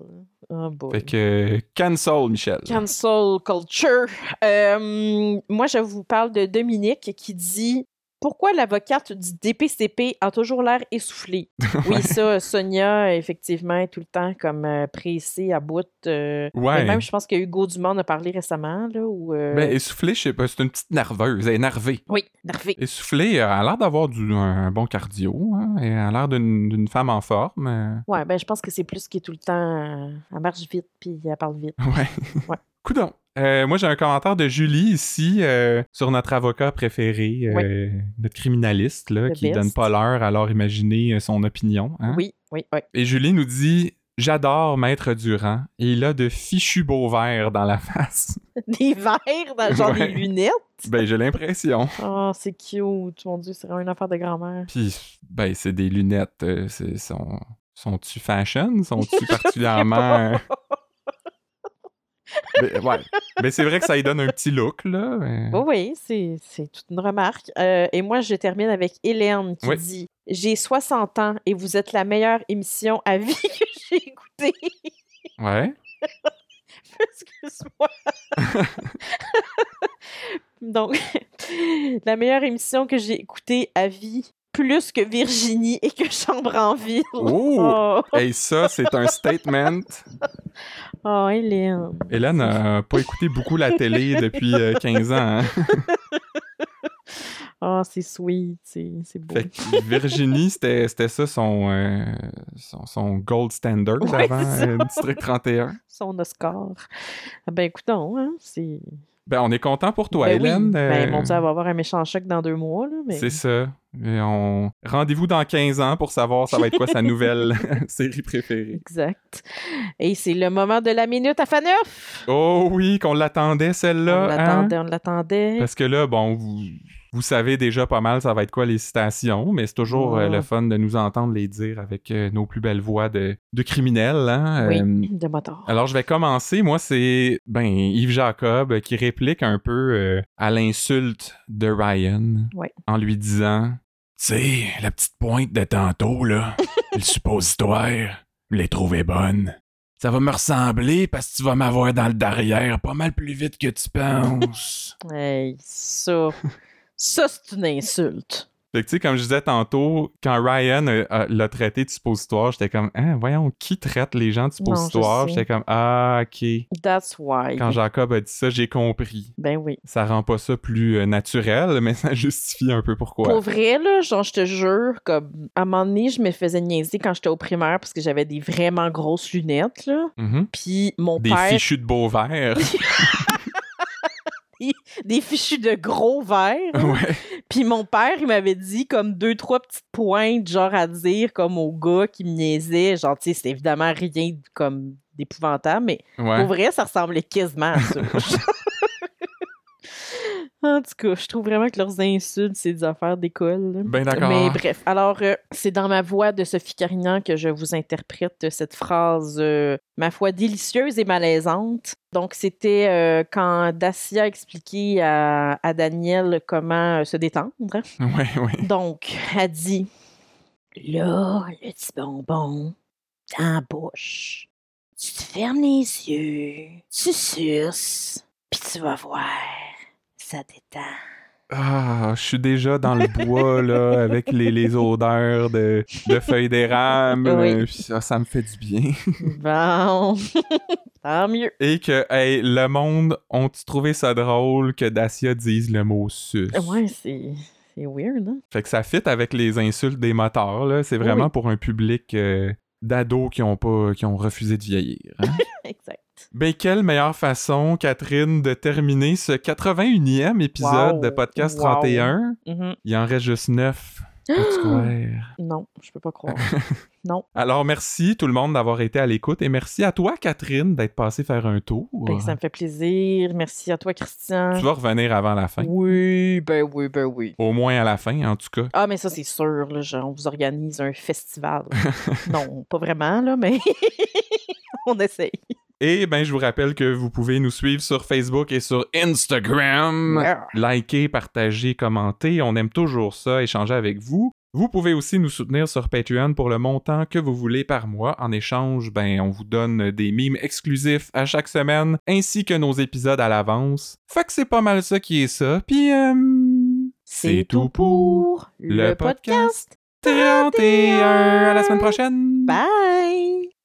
Oh boy. Fait que cancel, Michel. Cancel culture. Euh, moi, je vous parle de Dominique qui dit Pourquoi l'avocate du DPCP a toujours l'air essoufflée [laughs] Oui, ça, Sonia, effectivement, est tout le temps comme euh, pressée à bout. euh, Ouais. Même, je pense que Hugo Dumont en a parlé récemment. Là, où, euh, Ben, essoufflée, je sais pas, c'est une petite nerveuse, elle est énervée. Oui, nervée. Essoufflée, elle a l'air d'avoir du, un bon cardio, hein, et elle a l'air d'une d'une femme en forme. euh. Ouais, ben, je pense que c'est plus qui est tout le temps. elle marche vite, puis elle parle vite. Ouais. Ouais. [laughs] Coudon. Euh, moi, j'ai un commentaire de Julie ici euh, sur notre avocat préféré, euh, notre criminaliste, là, qui best. donne pas l'heure, alors imaginez son opinion. hein? Oui, oui, oui. Et Julie nous dit J'adore Maître Durand, et il a de fichus beaux verres dans la [laughs] face. [laughs] Des verres, dans, genre Ouais. des lunettes? ben, j'ai l'impression. Oh, [laughs] c'est cute. Mon Dieu, c'est vraiment une affaire de grand-mère. Puis, ben, c'est des lunettes. euh, c'est- sont, sont-tu fashion? Sont-tu particulièrement. Ben, ouais. [laughs] Mais c'est vrai que ça lui donne un petit look, là. mais- Oui, oui, c'est, c'est toute une remarque. Euh, et moi, je termine avec Hélène qui Oui. dit J'ai 60 ans et vous êtes la meilleure émission à vie [laughs] que j'ai écoutée. Ouais. [laughs] Excuse-moi. Donc, la meilleure émission que j'ai écoutée à vie, plus que Virginie et que Chambre en ville. Oh! [laughs] Oh, Hey, ça, c'est un statement. [laughs] Oh, Hélène. Hélène n'a pas écouté beaucoup la télé depuis euh, 15 ans. hein. [laughs] Oh, c'est sweet, c'est, beau. Fait que Virginie, c'était ça son, euh, son, son gold standard Ouais, avant euh, District 31. Son Oscar. Ah Ben, écoute, hein, c'est. Ben, on est content pour toi, Ben oui. Hélène. Ben, euh, mon Dieu, elle va avoir un méchant choc dans deux mois, là. Mais... C'est ça. Et on... Rendez-vous dans 15 ans pour savoir ça va être quoi sa [laughs] nouvelle [laughs] série préférée. Exact. Et c'est le moment de la minute à Faneuf. Oh oui, qu'on l'attendait on celle-là. hein? l'attendait, on l'attendait. Parce que là, bon, vous, vous savez déjà pas mal ça va être quoi les citations, mais c'est toujours euh, le fun de nous entendre les dire avec euh, nos plus belles voix de, de criminels. Hein? Oui, Euh, de moteur. alors, je vais commencer. Moi, c'est ben Yves Jacob qui réplique un peu à l'insulte de Ryan en lui disant sais, la petite pointe de tantôt, là, [laughs] le suppositoire, je l'ai trouvée bonne. Ça va me ressembler parce que tu vas m'avoir dans le derrière pas mal plus vite que tu penses. Hey, ça. ça, c'est une insulte. Fait que, tu sais, comme je disais tantôt, quand Ryan euh, l'a traité de suppositoire, j'étais comme, hein, voyons, qui traite les gens de suppositoire? J'étais comme, ah, ok. That's why. Quand Jacob a dit ça, j'ai compris. Ben oui. Ça rend pas ça plus euh, naturel, mais ça justifie un peu pourquoi. Pour vrai, là, genre, je te jure, comme, à un moment donné, je me faisais niaiser quand j'étais au primaire parce que j'avais des vraiment grosses lunettes, là. Mhm. Puis mon Des père. fichus de beaux verres. [laughs] [laughs] Des fichus de gros verres. [laughs] ouais. Puis mon père, il m'avait dit comme deux, trois petites pointes, genre à dire comme au gars qui me niaisait. Genre, tu sais, c'était évidemment rien comme d'épouvantable, mais Ouais. pour vrai, ça ressemblait quasiment à ça. [laughs] en tout cas, je trouve vraiment que leurs insultes, c'est des affaires d'école. Ben d'accord. Mais bref, alors euh, c'est dans ma voix de Sophie Carignan que je vous interprète cette phrase, euh, ma foi, délicieuse et malaisante. Donc c'était euh, quand Dacia expliquait à, à Daniel comment se détendre. [laughs] Ouais, ouais. Donc, elle dit Là, le petit bonbon, dans la bouche. Tu te fermes les yeux, tu suces, puis tu vas voir, ça détend. Ah, je suis déjà dans le bois, là, avec les, les odeurs de, de feuilles d'érable. Oui. euh, ça, ça me fait du bien. [laughs] Bon, [laughs] tant mieux. Et que, hey, le monde, ont-tu trouvé ça drôle que Dacia dise le mot sus? Ouais, c'est c'est weird, hein? Fait que ça fit avec les insultes des moteurs, là. C'est vraiment Oui. pour un public euh, d'ados qui ont pas, qui ont refusé de vieillir. hein. [laughs] Exact. Ben, quelle meilleure façon, Catherine, de terminer ce 81e épisode Wow. de Podcast Wow. 31. Mhm. Il en reste juste 9. [gasps] Peux-tu croire? Non, je peux pas croire. [laughs] non. Alors, merci tout le monde d'avoir été à l'écoute et merci à toi, Catherine, d'être passée faire un tour. Ben, ça me fait plaisir. Merci à toi, Christian. Tu vas revenir avant la fin. Oui, ben oui, ben oui. Au moins à la fin, en tout cas. Ah, mais ça, c'est sûr, là, genre, on vous organise un festival. non, pas vraiment, là, mais [laughs] on essaye. Et ben, je vous rappelle que vous pouvez nous suivre sur Facebook et sur Instagram. Yeah. Liker, partager, commenter. On aime toujours ça, échanger avec vous. Vous pouvez aussi nous soutenir sur Patreon pour le montant que vous voulez par mois. En échange, ben, on vous donne des mimes exclusifs à chaque semaine, ainsi que nos épisodes à l'avance. Fait que c'est pas mal ça qui est ça. Puis, euh, C'est tout pour le podcast 31. À la semaine prochaine. Bye!